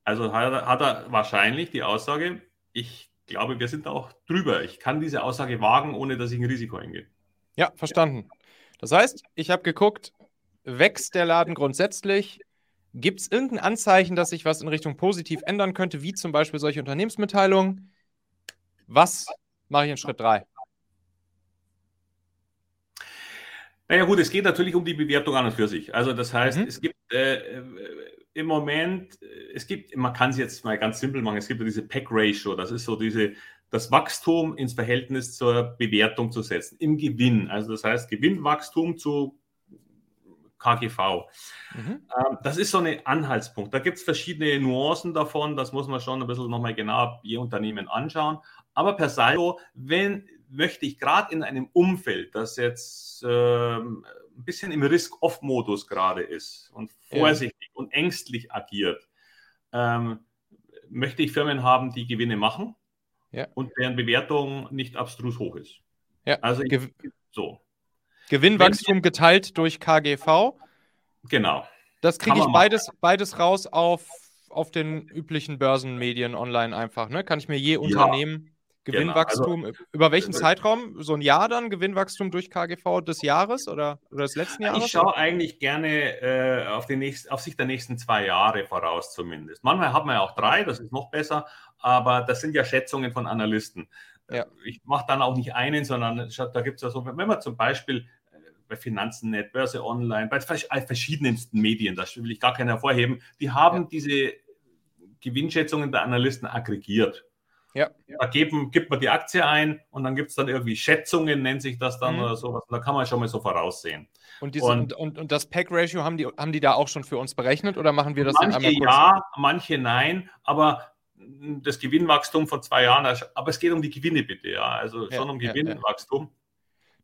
Also hat er, hat er wahrscheinlich die Aussage, ich glaube, wir sind auch drüber. Ich kann diese Aussage wagen, ohne dass ich ein Risiko eingehe. Ja, verstanden. Das heißt, ich habe geguckt, wächst der Laden grundsätzlich? Gibt es irgendein Anzeichen, dass sich was in Richtung positiv ändern könnte, wie zum Beispiel solche Unternehmensmitteilungen? Was mache ich in Schritt 3? Naja gut, es geht natürlich um die Bewertung an und für sich. Also das heißt, mhm. es gibt äh, im Moment, es gibt, man kann es jetzt mal ganz simpel machen, es gibt diese Pack-Ratio, das ist so diese, das Wachstum ins Verhältnis zur Bewertung zu setzen, im Gewinn. Also das heißt Gewinnwachstum zu KGV. Mhm. Ähm, das ist so ein Anhaltspunkt. Da gibt es verschiedene Nuancen davon, das muss man schon ein bisschen nochmal genau je Unternehmen anschauen. Aber per Saldo, wenn möchte ich gerade in einem Umfeld, das jetzt ähm, ein bisschen im Risk-Off-Modus gerade ist und vorsichtig ja. und ängstlich agiert, ähm, möchte ich Firmen haben, die Gewinne machen ja. und deren Bewertung nicht abstrus hoch ist. Ja. Also ich, so. Gewinnwachstum geteilt durch KGV. Genau. Das kriege ich beides, beides raus auf, auf den üblichen Börsenmedien online einfach. Ne? Kann ich mir je Unternehmen Gewinnwachstum, genau. also, über welchen äh, Zeitraum? So ein Jahr dann, Gewinnwachstum durch KGV des Jahres oder, oder des letzten Jahres? Ich schaue eigentlich gerne äh, auf, die nächsten, auf sich der nächsten zwei Jahre voraus zumindest. Manchmal hat man ja auch drei, das ist noch besser, aber das sind ja Schätzungen von Analysten. Ja. Ich mache dann auch nicht einen, sondern da gibt es ja so, wenn man zum Beispiel bei Finanzen.net, Börse Online, bei verschiedensten Medien, das will ich gar keinen hervorheben, die haben ja. diese Gewinnschätzungen der Analysten aggregiert. Ja. Da geben, gibt man die Aktie ein und dann gibt es dann irgendwie Schätzungen, nennt sich das dann mhm. oder sowas. Da kann man schon mal so voraussehen. Und, diese, und, und, und, das Pack-Ratio haben die, haben die da auch schon für uns berechnet oder machen wir das manche dann einmal kurz? Ja, manche nein, aber das Gewinnwachstum von zwei Jahren, aber es geht um die Gewinne bitte, ja. Also schon ja, um Gewinnwachstum. Ja,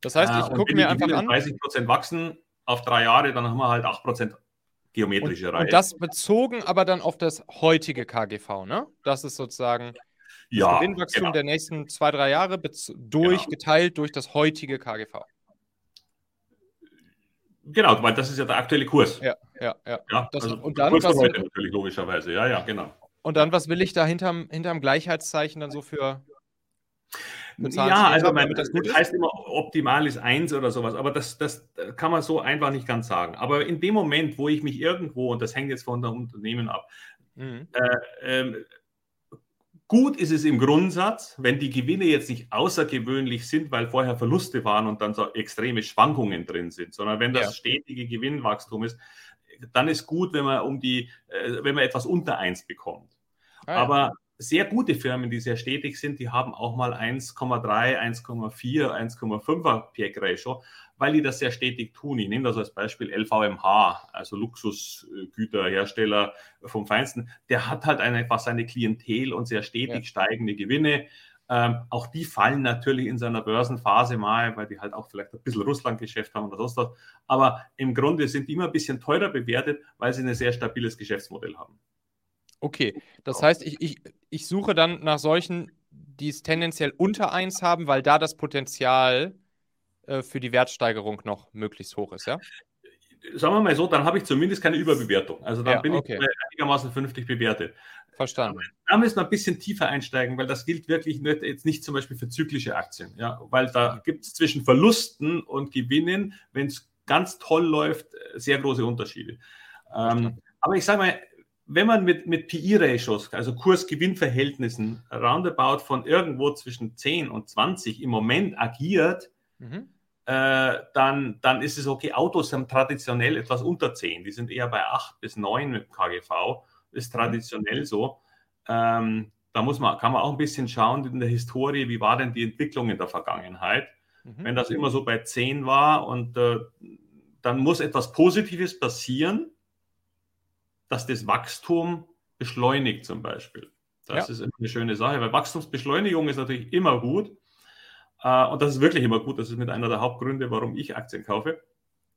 das heißt, ich äh, gucke mir einfach an. 30 Prozent wachsen auf drei Jahre, dann haben wir halt 8 Prozent geometrische und, Reihe. Und das bezogen aber dann auf das heutige KGV, ne? Das ist sozusagen ja, das Gewinnwachstum genau. der nächsten zwei, drei Jahre durch, genau. geteilt durch das heutige KGV. Genau, weil das ist ja der aktuelle Kurs. Ja, ja, ja. ja das, also und dann, Kurs was, heute natürlich, logischerweise. Ja, ja, genau. Und dann, was will ich da hinterm, hinterm Gleichheitszeichen dann so für Ja, also mein, das, das heißt immer, optimal ist eins oder sowas, aber das, das kann man so einfach nicht ganz sagen. Aber in dem Moment, wo ich mich irgendwo, und das hängt jetzt von der Unternehmen ab, mhm. äh, äh, Gut ist es im Grundsatz, wenn die Gewinne jetzt nicht außergewöhnlich sind, weil vorher Verluste waren und dann so extreme Schwankungen drin sind, sondern wenn das ja. stetige Gewinnwachstum ist, dann ist gut, wenn man um die, äh, wenn man etwas unter 1 bekommt. Ah. Aber sehr gute Firmen, die sehr stetig sind, die haben auch mal 1,3, 1,4, 1,5er PEG-Ratio weil die das sehr stetig tun. Ich nehme das als Beispiel LVMH, also Luxusgüterhersteller vom Feinsten. Der hat halt einfach seine Klientel und sehr stetig ja. steigende Gewinne. Ähm, auch die fallen natürlich in seiner Börsenphase mal, weil die halt auch vielleicht ein bisschen Russlandgeschäft haben oder sonst was. Aber im Grunde sind die immer ein bisschen teurer bewertet, weil sie ein sehr stabiles Geschäftsmodell haben. Okay, das heißt, ich, ich, ich suche dann nach solchen, die es tendenziell unter 1 haben, weil da das Potenzial äh, für die Wertsteigerung noch möglichst hoch ist, ja? Sagen wir mal so, dann habe ich zumindest keine Überbewertung. Also dann ja, bin okay. ich einigermaßen vernünftig bewertet. Verstanden. Da müssen wir ein bisschen tiefer einsteigen, weil das gilt wirklich nicht, jetzt nicht zum Beispiel für zyklische Aktien. Ja? Weil da gibt es zwischen Verlusten und Gewinnen, wenn es ganz toll läuft, sehr große Unterschiede. Ähm, aber ich sage mal, wenn man mit, mit PI-Ratios, also Kurs-Gewinn-Verhältnissen, roundabout von irgendwo zwischen 10 und 20 im Moment agiert, mhm. äh, dann, dann ist es okay. Autos haben traditionell etwas unter 10. Die sind eher bei 8 bis 9 mit KGV. Ist mhm. traditionell mhm. so. Ähm, da muss man, kann man auch ein bisschen schauen in der Historie, wie war denn die Entwicklung in der Vergangenheit. Mhm. Wenn das immer so bei 10 war und äh, dann muss etwas Positives passieren, dass das Wachstum beschleunigt zum Beispiel. Das ja. ist eine schöne Sache, weil Wachstumsbeschleunigung ist natürlich immer gut. Äh, und das ist wirklich immer gut. Das ist mit einer der Hauptgründe, warum ich Aktien kaufe.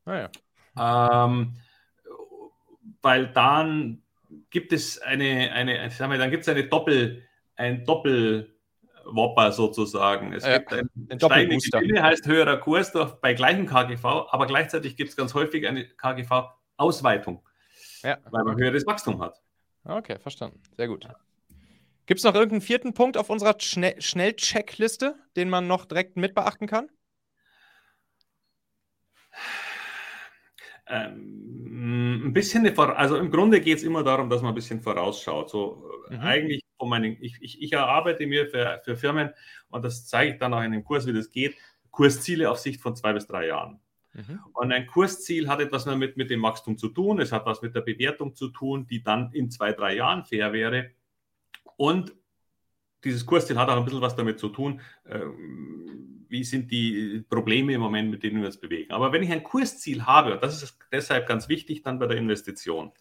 Ah, ja. ähm, weil dann gibt es eine, eine sagen wir, dann gibt es eine Doppel, ein Doppelwopper sozusagen. Es gibt ein, ein steigende Gewinne, heißt höherer Kurs bei gleichem KGV, aber gleichzeitig gibt es ganz häufig eine KGV-Ausweitung, ja. weil man höheres Wachstum hat. Okay, verstanden. Sehr gut. Gibt es noch irgendeinen vierten Punkt auf unserer Schnell Schnellcheckliste, den man noch direkt mit beachten kann? Ähm, ein bisschen, also im Grunde geht es immer darum, dass man ein bisschen vorausschaut. So mhm. eigentlich von meinen, ich, ich, ich erarbeite mir für, für Firmen und das zeige ich dann auch in dem Kurs, wie das geht, Kursziele auf Sicht von zwei bis drei Jahren. Mhm. Und ein Kursziel hat etwas mit, mit dem Wachstum zu tun, es hat was mit der Bewertung zu tun, die dann in zwei, drei Jahren fair wäre. Und dieses Kursziel hat auch ein bisschen was damit zu tun, äh, wie sind die Probleme im Moment, mit denen wir uns bewegen. Aber wenn ich ein Kursziel habe, und das ist deshalb ganz wichtig dann bei der Investition,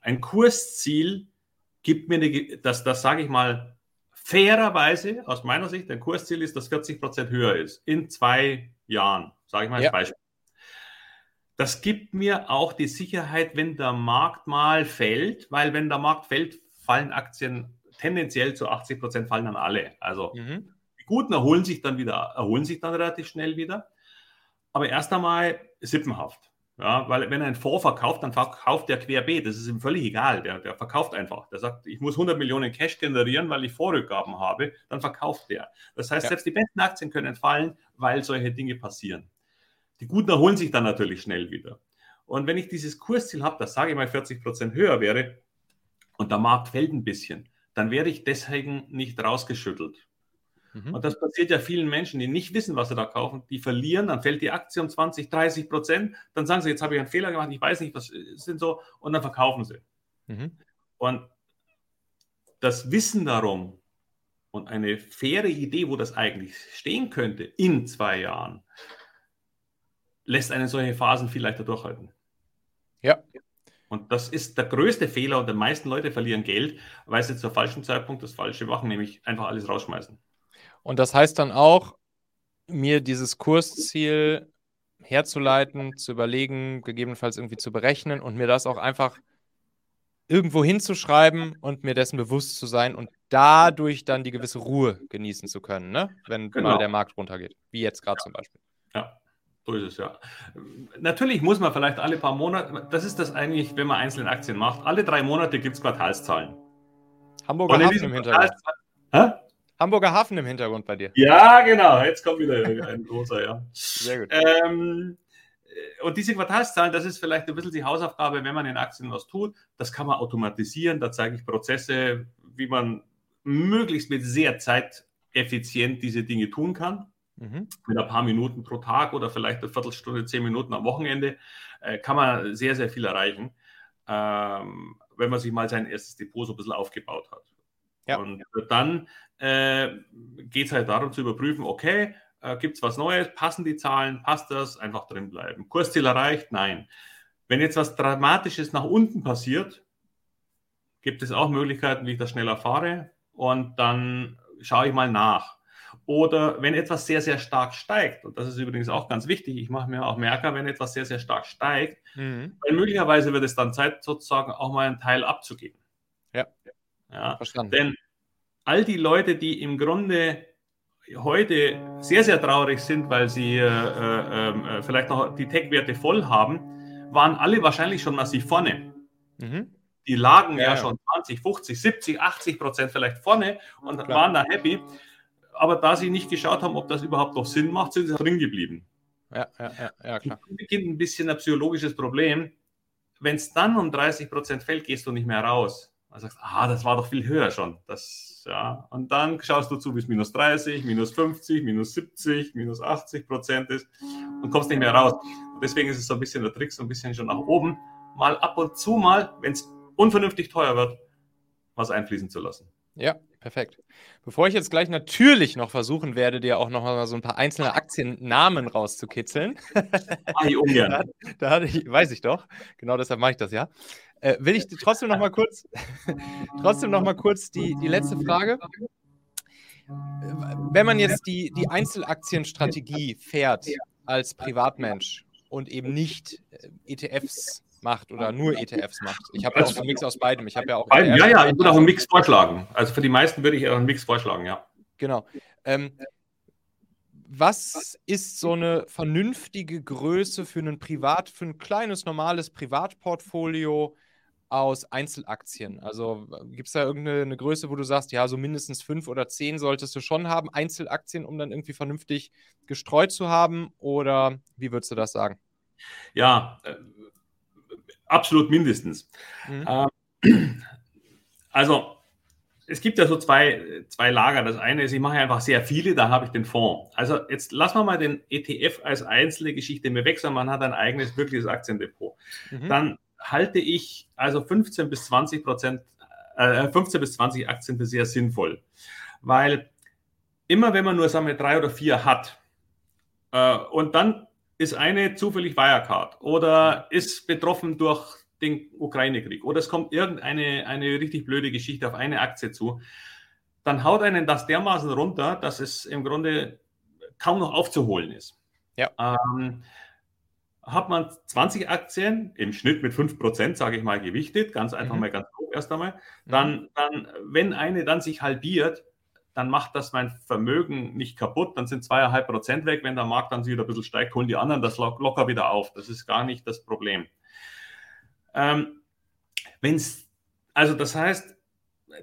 ein Kursziel gibt mir, eine, das, das sage ich mal, fairerweise aus meiner Sicht, ein Kursziel ist, dass 40 Prozent höher ist in zwei Jahren, sage ich mal als ja. Beispiel. Das gibt mir auch die Sicherheit, wenn der Markt mal fällt, weil wenn der Markt fällt, fallen Aktien tendenziell zu 80 Prozent fallen dann alle. Also mhm. die Guten erholen sich dann wieder, erholen sich dann relativ schnell wieder. Aber erst einmal sippenhaft. Ja, weil wenn er ein Fonds verkauft, dann verkauft der querbeet. Das ist ihm völlig egal. Der, der verkauft einfach. Der sagt, ich muss 100 Millionen Cash generieren, weil ich Vorrückgaben habe. Dann verkauft der. Das heißt, ja. selbst die besten Aktien können fallen, weil solche Dinge passieren. Die Guten erholen sich dann natürlich schnell wieder. Und wenn ich dieses Kursziel habe, das sage ich mal 40 Prozent höher wäre und der Markt fällt ein bisschen, dann werde ich deswegen nicht rausgeschüttelt. Mhm. Und das passiert ja vielen Menschen, die nicht wissen, was sie da kaufen. Die verlieren, dann fällt die Aktie um 20, 30 Prozent. Dann sagen sie, jetzt habe ich einen Fehler gemacht, ich weiß nicht, was sind so. Und dann verkaufen sie. Mhm. Und das Wissen darum und eine faire Idee, wo das eigentlich stehen könnte in zwei Jahren, lässt einen solche Phasen viel leichter durchhalten. Ja. Und das ist der größte Fehler und die meisten Leute verlieren Geld, weil sie zur falschen Zeitpunkt das Falsche machen, nämlich einfach alles rausschmeißen. Und das heißt dann auch, mir dieses Kursziel herzuleiten, zu überlegen, gegebenenfalls irgendwie zu berechnen und mir das auch einfach irgendwo hinzuschreiben und mir dessen bewusst zu sein und dadurch dann die gewisse Ruhe genießen zu können, ne? wenn genau. mal der Markt runtergeht, wie jetzt gerade ja. zum Beispiel. Ja, so ist es ja. Natürlich muss man vielleicht alle paar Monate, das ist das eigentlich, wenn man einzelne Aktien macht, alle drei Monate gibt es Quartalszahlen. Hamburger Hafen im Hintergrund. Hä? Hamburger Hafen im Hintergrund bei dir. Ja, genau. Jetzt kommt wieder ein großer, ja. Sehr gut. Ähm, und diese Quartalszahlen, das ist vielleicht ein bisschen die Hausaufgabe, wenn man in Aktien was tut. Das kann man automatisieren. Da zeige ich Prozesse, wie man möglichst mit sehr zeiteffizient diese Dinge tun kann. Mhm. Mit ein paar Minuten pro Tag oder vielleicht eine Viertelstunde, zehn Minuten am Wochenende äh, kann man sehr, sehr viel erreichen, ähm, wenn man sich mal sein erstes Depot so ein bisschen aufgebaut hat. Ja. Und dann äh, geht es halt darum zu überprüfen, okay, äh, gibt es was Neues, passen die Zahlen, passt das, einfach drin bleiben. Kursziel erreicht? Nein. Wenn jetzt was Dramatisches nach unten passiert, gibt es auch Möglichkeiten, wie ich das schnell erfahre und dann schaue ich mal nach. Oder wenn etwas sehr, sehr stark steigt, und das ist übrigens auch ganz wichtig, ich mache mir auch Merker, wenn etwas sehr, sehr stark steigt, mhm. weil möglicherweise wird es dann Zeit, sozusagen auch mal einen Teil abzugeben. Ja. ja. Verstanden. Denn all die Leute, die im Grunde heute sehr, sehr traurig sind, weil sie äh, äh, ähm, äh, vielleicht noch die Tech-Werte voll haben, waren alle wahrscheinlich schon massiv vorne. Mhm. Die lagen ja, ja, schon 20, 50, 70, 80 Prozent vielleicht vorne und Klar. waren da happy. Aber da sie nicht geschaut haben, ob das überhaupt noch Sinn macht, sind sie drin geblieben. Ja, ja, ja, ja klar. Dann beginnt ein bisschen ein psychologisches Problem. Wenn es dann um 30 Prozent fällt, gehst du nicht mehr raus. Man sagst, ah, das war doch viel höher schon. Das, ja. Und dann schaust du zu, bis minus 30, minus 50, minus 70, minus 80 Prozent ist und kommst nicht mehr raus. Und deswegen ist es so ein bisschen der Trick, so ein bisschen schon nach oben, mal ab und zu mal, wenn es unvernünftig teuer wird, was einfließen zu lassen. Ja, perfekt. Bevor ich jetzt gleich natürlich noch versuchen werde, dir auch noch mal so ein paar einzelne Aktiennamen rauszukitzeln. Ah, ungern. da, da hatte ich, weiß ich doch. Genau deshalb mache ich das ja. Äh, will ich trotzdem noch mal kurz, trotzdem noch mal kurz die, die letzte Frage. Wenn man jetzt die, die Einzelaktienstrategie fährt als Privatmensch und eben nicht äh, ETFs macht oder nur ETFs macht. Ich habe ja auch einen Mix aus beidem. Ich habe ja auch. ja, ja, ich würde auch einen Mix vorschlagen. Also für die meisten würde ich auch einen Mix vorschlagen, ja. Genau. Ähm, was ist so eine vernünftige Größe für ein Privat, für ein kleines, normales Privatportfolio aus Einzelaktien? Also gibt es da irgendeine Größe, wo du sagst, ja, so mindestens fünf oder zehn solltest du schon haben, Einzelaktien, um dann irgendwie vernünftig gestreut zu haben? Oder wie würdest du das sagen? Ja, äh, absolut mindestens. Mhm. Ähm, also es gibt ja so zwei, zwei Lager. Das eine ist, ich mache einfach sehr viele, da habe ich den Fonds. Also jetzt lassen wir mal den ETF als einzelne Geschichte mir weg, sondern man hat ein eigenes wirkliches Aktiendepot. Mhm. Dann halte ich also 15 bis 20 Prozent, äh, 15 bis 20 Aktien für sehr sinnvoll. Weil immer wenn man nur, sagen wir, drei oder vier hat äh, und dann ist eine zufällig Wirecard oder ist betroffen durch den Ukraine-Krieg oder es kommt irgendeine eine richtig blöde Geschichte auf eine Aktie zu, dann haut einen das dermaßen runter, dass es im Grunde kaum noch aufzuholen ist. Ja. Ähm, hat man 20 Aktien im Schnitt mit 5%, sage ich mal, gewichtet, ganz einfach mhm. mal ganz grob erst einmal, dann, mhm. dann, wenn eine dann sich halbiert, dann macht das mein Vermögen nicht kaputt, dann sind zweieinhalb Prozent weg. Wenn der Markt dann wieder ein bisschen steigt, holen die anderen das locker wieder auf. Das ist gar nicht das Problem. Ähm, Wenn es, also das heißt,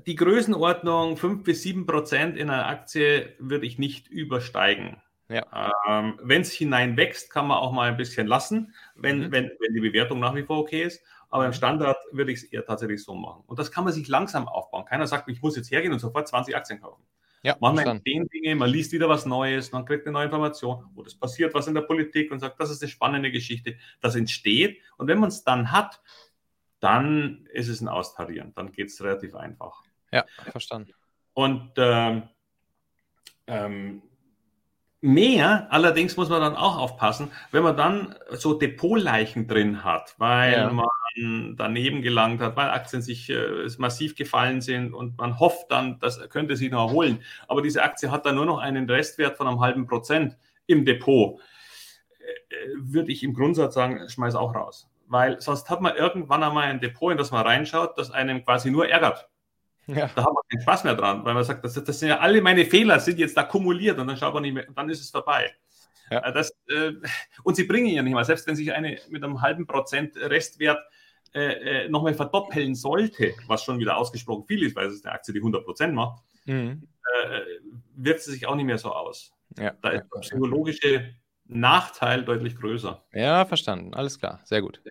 die Größenordnung 5 bis 7 Prozent in einer Aktie würde ich nicht übersteigen. Ja. Ähm, wenn es hineinwächst, kann man auch mal ein bisschen lassen, wenn, mhm. wenn, wenn die Bewertung nach wie vor okay ist. Aber im mhm. Standard würde ich es eher tatsächlich so machen. Und das kann man sich langsam aufbauen. Keiner sagt, ich muss jetzt hergehen und sofort 20 Aktien kaufen. Ja, man macht zehn Dinge, man liest wieder was Neues, man kriegt eine neue Information, wo das passiert, was in der Politik und sagt, das ist eine spannende Geschichte. Das entsteht. Und wenn man es dann hat, dann ist es ein Austarieren. Dann geht es relativ einfach. Ja, verstanden. Und ähm, ähm, mehr, allerdings muss man dann auch aufpassen, wenn man dann so Depotleichen drin hat, weil ja. man daneben gelangt hat, weil Aktien sich äh, massiv gefallen sind und man hofft dann, das könnte sich noch erholen. Aber diese Aktie hat dann nur noch einen Restwert von einem halben Prozent im Depot. Äh, würde ich im Grundsatz sagen, schmeiß auch raus weil sonst hat man irgendwann einmal ein Depot, in das man reinschaut, das einem quasi nur ärgert. Ja. Da hat man keinen Spaß mehr dran, weil man sagt, das, das, sind ja alle meine Fehler, sind jetzt akkumuliert und dann schaut man nicht mehr, dann ist es vorbei. Ja. Äh, das, äh, und sie bringen ja nicht mal, selbst wenn sich eine mit einem halben Prozent Restwert äh, äh, nochmal verdoppeln sollte, was schon wieder ausgesprochen viel ist, weil es ist eine Aktie, die 100 Prozent macht, mhm. äh, wirkt sie sich auch nicht mehr so aus. Ja. Da ist der psychologische Nachteil deutlich größer. Ja, verstanden. Alles klar. Sehr gut.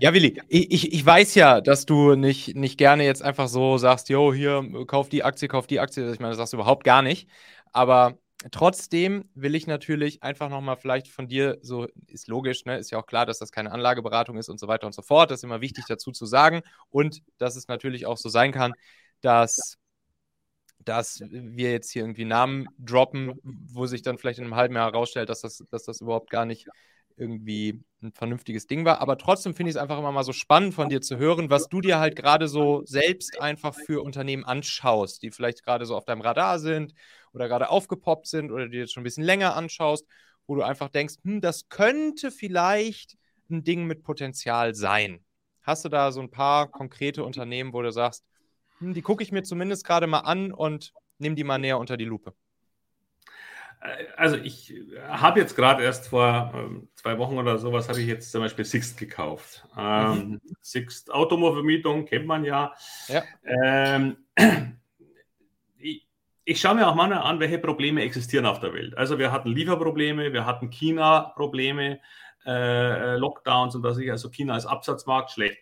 Ja, Willi, ich, ich weiß ja, dass du nicht, nicht gerne jetzt einfach so sagst, jo, hier, kauf die Aktie, kauf die Aktie. Ich meine, das sagst du überhaupt gar nicht. Aber trotzdem will ich natürlich einfach nochmal vielleicht von dir, so ist logisch, ne, ist ja auch klar, dass das keine Anlageberatung ist und so weiter und so fort. Das ist immer wichtig dazu zu sagen. Und dass es natürlich auch so sein kann, dass dass wir jetzt hier irgendwie Namen droppen, wo sich dann vielleicht in einem halben Jahr herausstellt, dass das, dass das überhaupt gar nicht irgendwie ein vernünftiges Ding war. Aber trotzdem finde ich es einfach immer mal so spannend von dir zu hören, was du dir halt gerade so selbst einfach für Unternehmen anschaust, die vielleicht gerade so auf deinem Radar sind oder gerade aufgepoppt sind oder die jetzt schon ein bisschen länger anschaust, wo du einfach denkst, hm, das könnte vielleicht ein Ding mit Potenzial sein. Hast du da so ein paar konkrete Unternehmen, wo du sagst, hm, die gucke ich mir zumindest gerade mal an und nehme die mal näher unter die Lupe. Äh, also ich habe jetzt gerade erst vor ähm, zwei Wochen oder sowas, habe ich jetzt zum Beispiel Sixt gekauft. Ähm, mhm. Sixt Automobilvermietung kennt man ja. ja. Ähm, ich, ich schaue mir auch mal an, welche Probleme existieren auf der Welt. Also wir hatten Lieferprobleme, wir hatten China-Probleme, äh, Lockdowns und dass ich also China als Absatzmarkt schlecht.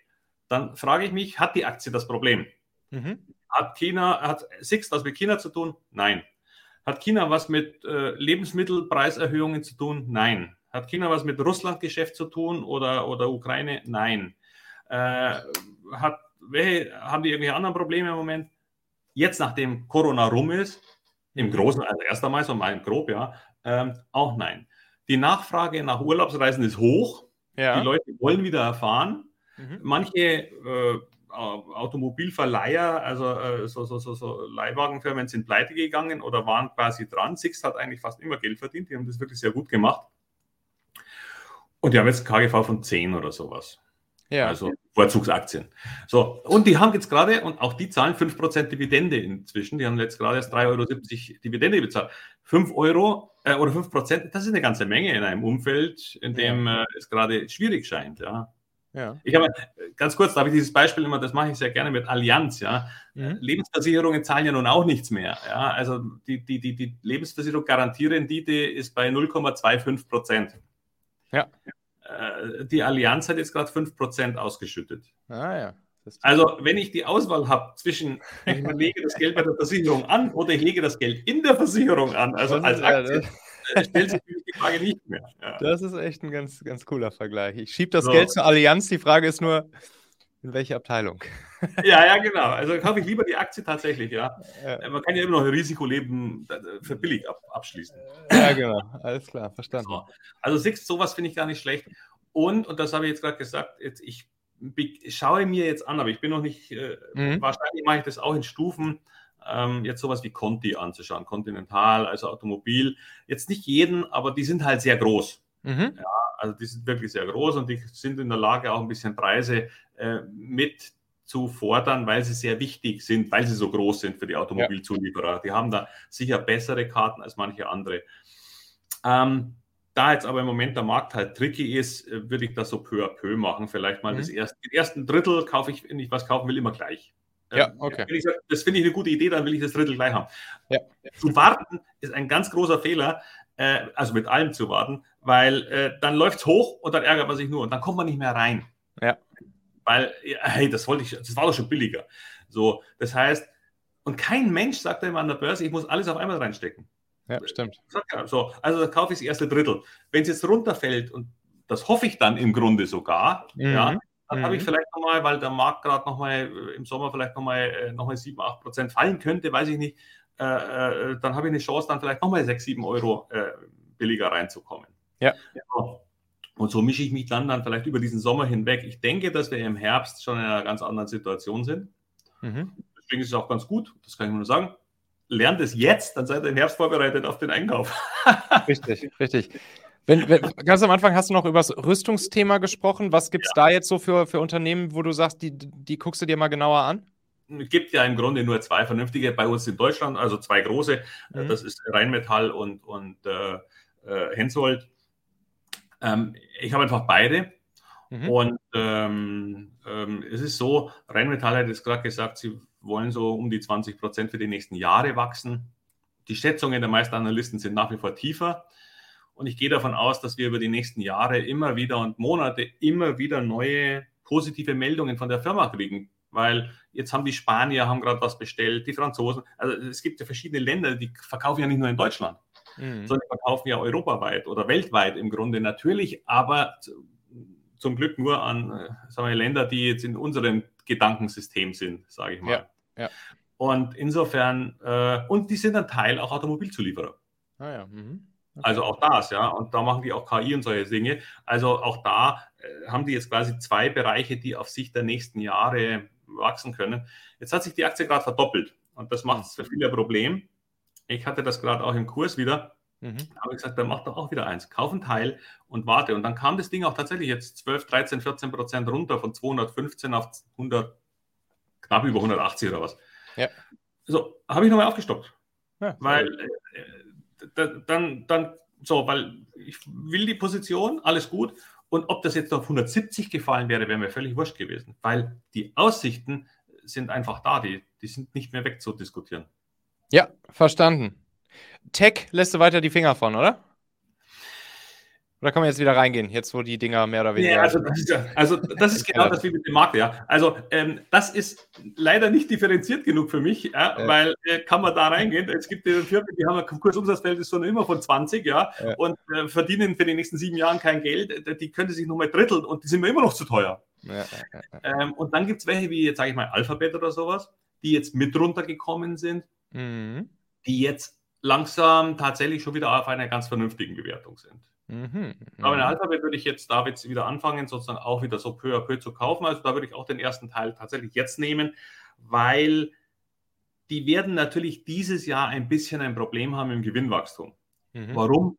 Dann frage ich mich, hat die Aktie das Problem? Mhm. Hat China, hat Sixt was mit China zu tun? Nein. Hat China was mit äh, Lebensmittelpreiserhöhungen zu tun? Nein. Hat China was mit Russlandgeschäft zu tun oder, oder Ukraine? Nein. Äh, hat, welche, haben die irgendwelche anderen Probleme im Moment? Jetzt, nachdem Corona rum ist, im Großen, also erst einmal, so mal grob, ja, ähm, auch nein. Die Nachfrage nach Urlaubsreisen ist hoch. Ja. Die Leute wollen wieder erfahren. Mhm. Manche äh, Automobilverleiher, also äh, so, so, so, so Leihwagenfirmen sind pleite gegangen oder waren quasi dran. Six hat eigentlich fast immer Geld verdient, die haben das wirklich sehr gut gemacht. Und die haben jetzt KGV von 10 oder sowas. Ja. Also Vorzugsaktien. So, und die haben jetzt gerade, und auch die zahlen 5% Dividende inzwischen, die haben jetzt gerade erst 3,70 Euro Dividende bezahlt. 5 Euro äh, oder 5%, das ist eine ganze Menge in einem Umfeld, in dem äh, es gerade schwierig scheint. Ja. Ja. Ich habe ganz kurz, da habe ich dieses Beispiel immer, das mache ich sehr gerne mit Allianz, ja. Mhm. Lebensversicherungen zahlen ja nun auch nichts mehr. Ja. Also die, die, die, die Lebensversicherung Garantierendite ist bei 0,25 Prozent. Ja. Äh, die Allianz hat jetzt gerade 5 Prozent ausgeschüttet. Ah ja. Also, wenn ich die Auswahl habe zwischen, ich lege das Geld bei der Versicherung an oder ich lege das Geld in der Versicherung an, also als Aktie, äh, stellt sich die Frage nicht mehr. Ja. Das ist echt ein ganz, ganz cooler Vergleich. Ich schiebe das so. Geld zur Allianz. Die Frage ist nur, in welche Abteilung? Ja, ja, genau. Also kaufe ich lieber die Aktie tatsächlich, ja. ja. Äh, man kann ja immer noch ein Risikoleben äh, für billig ab, abschließen. Ja, genau. Alles klar, verstanden. So. Also Sixt, sowas finde ich gar nicht schlecht. Und, und das habe ich jetzt gerade gesagt, jetzt, ich schaue mir jetzt an, aber ich bin noch nicht, äh, mhm. wahrscheinlich mache ich das auch in Stufen ähm, jetzt sowas wie Conti anzuschauen, Continental, also Automobil. Jetzt nicht jeden, aber die sind halt sehr groß. Mhm. Ja, also die sind wirklich sehr groß und die sind in der Lage, auch ein bisschen Preise äh, mit zu fordern, weil sie sehr wichtig sind, weil sie so groß sind für die Automobilzulieferer. Die haben da sicher bessere Karten als manche andere. Ähm, da jetzt aber im Moment der Markt halt tricky ist, äh, würde ich das so peu à peu machen. Vielleicht mal mhm. das erste, den ersten Drittel kaufe ich, wenn ich was kaufen will, immer gleich. Ja, ähm, okay. Ich, das finde ich eine gute Idee, dann will ich das Drittel gleich haben. Ja. Zu warten ist ein ganz großer Fehler, äh, also mit allem zu warten, weil äh, dann läuft es hoch und dann ärgert man sich nur und dann kommt man nicht mehr rein. Ja. Weil, hey, das wollte ich, das war doch schon billiger. So, das heißt, und kein Mensch sagt immer an der Börse, ich muss alles auf einmal reinstecken. Ja, stimmt. So, also da kaufe ich das erste Drittel. Wenn es jetzt runterfällt, und das hoffe ich dann im Grunde sogar, mhm. ja, mhm. habe ich vielleicht nochmal, weil der Markt gerade nochmal äh, im Sommer vielleicht nochmal äh, noch mal 7, 8 Prozent fallen könnte, weiß ich nicht, äh, äh, dann habe ich eine Chance, dann vielleicht nochmal 6, 7 Euro äh, billiger reinzukommen. Ja. ja. Und so mische ich mich dann, dann vielleicht über diesen Sommer hinweg. Ich denke, dass wir im Herbst schon in einer ganz anderen Situation sind. Mhm. Deswegen ist es auch ganz gut, das kann ich nur sagen. Lernt es jetzt, dann seid ihr im Herbst vorbereitet auf den Einkauf. richtig, richtig. Wenn, wenn, ganz am Anfang hast du noch über das Rüstungsthema gesprochen. Was gibt es ja. da jetzt so für, für Unternehmen, wo du sagst, die, die guckst du dir mal genauer an? Es gibt ja im Grunde nur zwei vernünftige bei uns in Deutschland, also zwei große. Mhm. Das ist Rheinmetall und, und äh, äh Hensoldt. Ähm, ich habe einfach beide. Mhm. Und ähm, ähm, es ist so, Rheinmetall hat jetzt gerade gesagt, sie wollen so um die 20 Prozent für die nächsten Jahre wachsen. Die Schätzungen der meisten Analysten sind nach wie vor tiefer. Und ich gehe davon aus, dass wir über die nächsten Jahre immer wieder und Monate immer wieder neue positive Meldungen von der Firma kriegen. Weil jetzt haben die Spanier haben gerade was bestellt, die Franzosen. Also es gibt ja verschiedene Länder, die verkaufen ja nicht nur in Deutschland mhm. sondern verkaufen ja europaweit oder weltweit im Grunde natürlich, aber zum Glück nur an äh, sagen wir, Länder, die jetzt in unserem Gedankensystem sind, sage ich mal. Ja, ja. Und insofern, äh, und die sind ein Teil auch Automobilzulieferer. Ah ja. Mhm. Also auch das, ja. Und da machen die auch KI und solche Dinge. Also auch da äh, haben die jetzt quasi zwei Bereiche, die auf Sicht der nächsten Jahre wachsen können. Jetzt hat sich die Aktie gerade verdoppelt und das macht es für viele ein Problem. Ich hatte das gerade auch im Kurs wieder. Mhm. Da habe ich gesagt, dann mach doch auch wieder eins. Kauf einen Teil und warte. Und dann kam das Ding auch tatsächlich jetzt 12, 13, 14 Prozent runter von 215 auf 100, knapp über 180 oder was. Ja. So, habe ich nochmal aufgestockt. Ja, weil äh, dann, dann, so, weil ich will die Position, alles gut. Und ob das jetzt auf 170 gefallen wäre, wäre mir völlig wurscht gewesen. Weil die Aussichten sind einfach da, die, die sind nicht mehr wegzudiskutieren. Ja, verstanden. Tech lässt du weiter die Finger von, oder? Oder kann man jetzt wieder reingehen, jetzt wo die Dinger mehr oder weniger. Ja, also, das ist, ja, also das ist genau das wie mit dem Markt, ja. Also ähm, das ist leider nicht differenziert genug für mich, ja, ja. weil äh, kann man da reingehen. Es gibt die Firmen, die haben ein Kursumsatzfeld ist schon immer von 20, ja, ja. und äh, verdienen für die nächsten sieben Jahre kein Geld. Äh, die können sich nochmal dritteln und die sind mir immer noch zu teuer. Ähm, und dann gibt es welche wie jetzt sage ich mal Alphabet oder sowas, die jetzt mit runtergekommen sind mhm. die jetzt langsam tatsächlich schon wieder auf einer ganz vernünftigen Bewertung sind. Mhm. Aber in Alphabet würde ich jetzt da jetzt wieder anfangen, sozusagen auch wieder so peu à peu zu kaufen. Also da würde ich auch den ersten Teil tatsächlich jetzt nehmen, weil die werden natürlich dieses Jahr ein bisschen ein Problem haben im Gewinnwachstum. Mhm. Warum?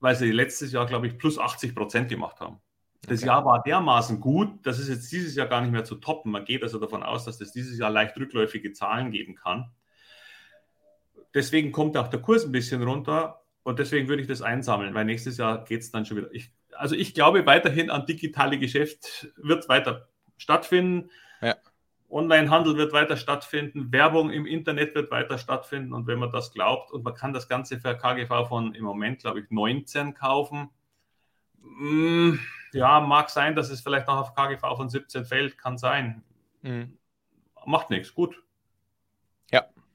Weil sie letztes Jahr, glaube ich, plus 80 Prozent gemacht haben. Das okay. Jahr war dermaßen gut, dass es jetzt dieses Jahr gar nicht mehr zu toppen. Man geht also davon aus, dass es dieses Jahr leicht rückläufige Zahlen geben kann. Deswegen kommt auch der Kurs ein bisschen runter und deswegen würde ich das einsammeln, weil nächstes Jahr geht es dann schon wieder. Ich, also ich glaube weiterhin an digitale Geschäft wird weiter stattfinden. Ja. Online-Handel wird weiter stattfinden, Werbung im Internet wird weiter stattfinden und wenn man das glaubt und man kann das Ganze für KGV von im Moment, glaube ich, 19 kaufen. Mm, ja, mag sein, dass es vielleicht noch auf KGV von 17 fällt, kann sein. Mhm. Macht nichts, gut.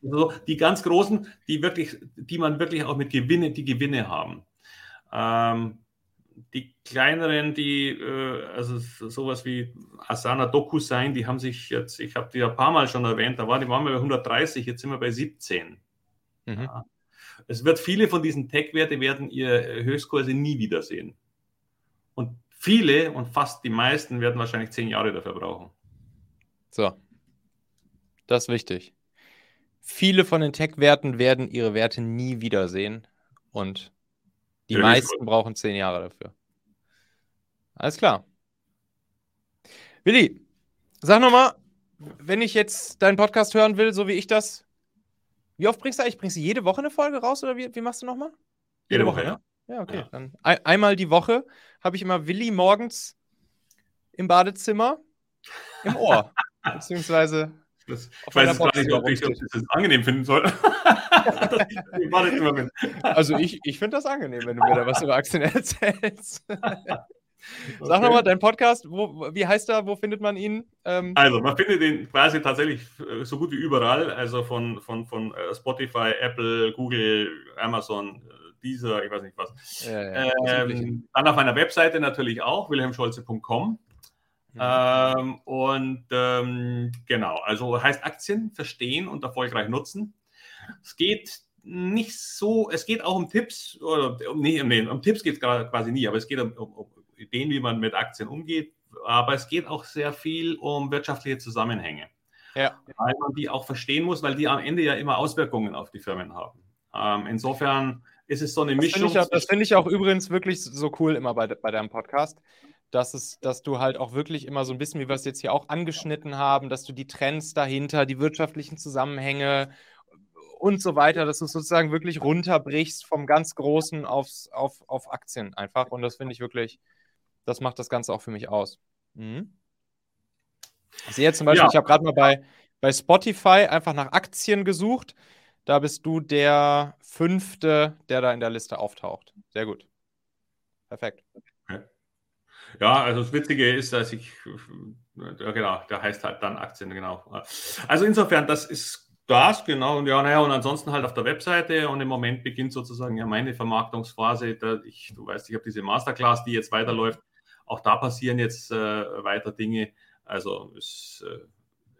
Also die ganz großen, die wirklich, die man wirklich auch mit Gewinne, die Gewinne haben. Ähm, die kleineren, die, äh, also sowas wie Asana Doku sein, die haben sich jetzt, ich habe die ein paar Mal schon erwähnt, da waren die waren wir bei 130, jetzt sind wir bei 17. Mhm. Ja. Es wird viele von diesen Tech-Werte werden ihr Höchstkurse nie wiedersehen. Und viele und fast die meisten werden wahrscheinlich zehn Jahre dafür brauchen. So. Das ist wichtig. Viele von den Tech-Werten werden ihre Werte nie wiedersehen und die ja, meisten brauchen zehn Jahre dafür. Alles klar. Willi, sag nochmal, wenn ich jetzt deinen Podcast hören will, so wie ich das, wie oft bringst du eigentlich? Bringst du jede Woche eine Folge raus oder wie, wie machst du nochmal? Jede, jede Woche, Woche, ja. Ne? Ja, okay. Ja. Dann ein, einmal die Woche habe ich immer Willi morgens im Badezimmer im Ohr. beziehungsweise das, ich weiß jetzt gar nicht, ob ich, ob ich das angenehm finden soll. also ich, ich finde das angenehm, wenn du mir da was über Aktien erzählst. Sag okay. nochmal, dein Podcast, wo, wie heißt er, wo findet man ihn? Ähm, also, man findet ihn quasi tatsächlich äh, so gut wie überall, also von, von, von äh, Spotify, Apple, Google, Amazon, äh, Deezer, ich weiß nicht was. Ja, ja, ähm, dann auf meiner Webseite natürlich auch, wilhelmscholze.com. Mhm. Ähm, und ähm, genau, also heißt Aktien verstehen und erfolgreich nutzen. Es geht nicht so, es geht auch um Tipps, oder nee, nee um Tipps geht es quasi nie, aber es geht um, um, um Ideen, wie man mit Aktien umgeht. Aber es geht auch sehr viel um wirtschaftliche Zusammenhänge. Ja. Weil man die auch verstehen muss, weil die am Ende ja immer Auswirkungen auf die Firmen haben. Ähm, insofern ist es so eine Mischung. Das finde ich, find ich, auch übrigens wirklich so cool immer bei, bei deinem Podcast, dass, es, dass du halt auch wirklich immer so ein bisschen, wie wir es jetzt hier auch angeschnitten haben, dass du die Trends dahinter, die wirtschaftlichen Zusammenhänge und so weiter, dass du es sozusagen wirklich runterbrichst vom ganz Großen aufs, auf, auf Aktien einfach. Und das finde ich wirklich, das macht das Ganze auch für mich aus. Mhm. Ich sehe jetzt zum Beispiel, ja. ich habe gerade mal bei, bei Spotify einfach nach Aktien gesucht. Da bist du der fünfte, der da in der Liste auftaucht. Sehr gut. Perfekt. Ja, also das Witzige ist, dass ich, ja, genau, der heißt halt dann Aktien, genau. Also insofern, das ist das, genau. Und ja, naja, und ansonsten halt auf der Webseite und im Moment beginnt sozusagen ja meine Vermarktungsphase. Da ich, du weißt, ich habe diese Masterclass, die jetzt weiterläuft. Auch da passieren jetzt äh, weiter Dinge. Also es äh,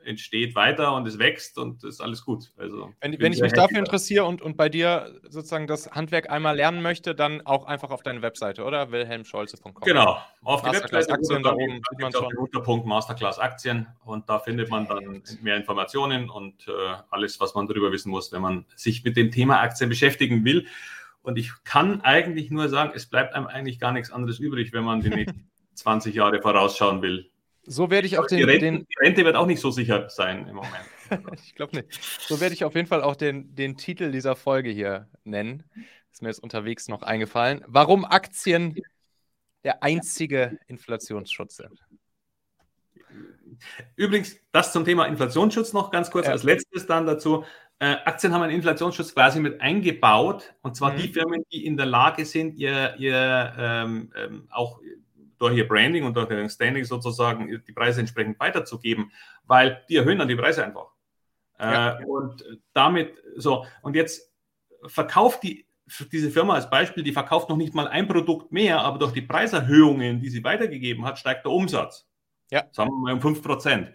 entsteht weiter und es wächst und ist alles gut. Also, wenn, wenn ich mich dafür interessiere und, und bei dir sozusagen das Handwerk einmal lernen möchte, dann auch einfach auf deine Webseite, oder? wilhelmscholze.com. Genau, auf die Webseite Aktien da oben sieht man schon. Guter Punkt Masterclass Aktien und da findet man dann mehr Informationen und äh, alles, was man darüber wissen muss, wenn man sich mit dem Thema Aktien beschäftigen will. Und ich kann eigentlich nur sagen, es bleibt einem eigentlich gar nichts anderes übrig, wenn man die nächsten 20 Jahre vorausschauen will. So werde ich auch den, die Rente, den. Die Rente wird auch nicht so sicher sein im Moment. ich glaube nicht. So werde ich auf jeden Fall auch den, den Titel dieser Folge hier nennen. Ist mir jetzt unterwegs noch eingefallen. Warum Aktien der einzige Inflationsschutz sind. Übrigens, das zum Thema Inflationsschutz noch ganz kurz ja. als letztes dann dazu. Äh, Aktien haben einen Inflationsschutz quasi mit eingebaut, und zwar mhm. die Firmen, die in der Lage sind, ihr, ihr ähm, ähm, auch durch ihr Branding und durch ihr Standing sozusagen die Preise entsprechend weiterzugeben, weil die erhöhen dann die Preise einfach. Ja. Äh, und damit so, und jetzt verkauft die diese Firma als Beispiel, die verkauft noch nicht mal ein Produkt mehr, aber durch die Preiserhöhungen, die sie weitergegeben hat, steigt der Umsatz. Ja. Sagen wir mal um 5%.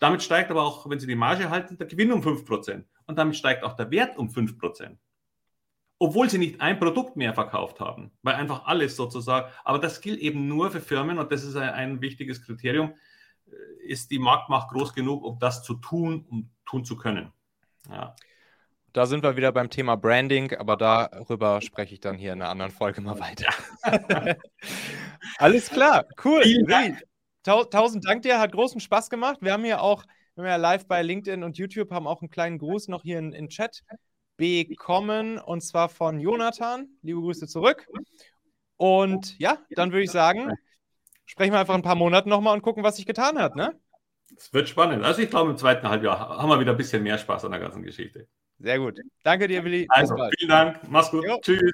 Damit steigt aber auch, wenn sie die Marge halten, der Gewinn um 5%. Und damit steigt auch der Wert um 5% obwohl sie nicht ein Produkt mehr verkauft haben, weil einfach alles sozusagen, aber das gilt eben nur für Firmen und das ist ein, ein wichtiges Kriterium, äh, ist die Marktmacht groß genug, um das zu tun, um tun zu können. Ja. Da sind wir wieder beim Thema Branding, aber darüber spreche ich dann hier in einer anderen Folge mal weiter. Alles klar, cool. Dank. Tausend Dank dir, hat großen Spaß gemacht. Wir haben hier auch, wir haben ja live bei LinkedIn und YouTube, haben auch einen kleinen Gruß noch hier in, in Chat bekommen und zwar von Jonathan. Liebe Grüße zurück. Und ja, dann würde ich sagen, sprechen wir einfach ein paar Monate nochmal und gucken, was sich getan hat. Ne? Es wird spannend. Also ich glaube, im zweiten Halbjahr haben wir wieder ein bisschen mehr Spaß an der ganzen Geschichte. Sehr gut. Danke dir, Willi. Also, vielen Dank. Mach's gut. Jo. Tschüss.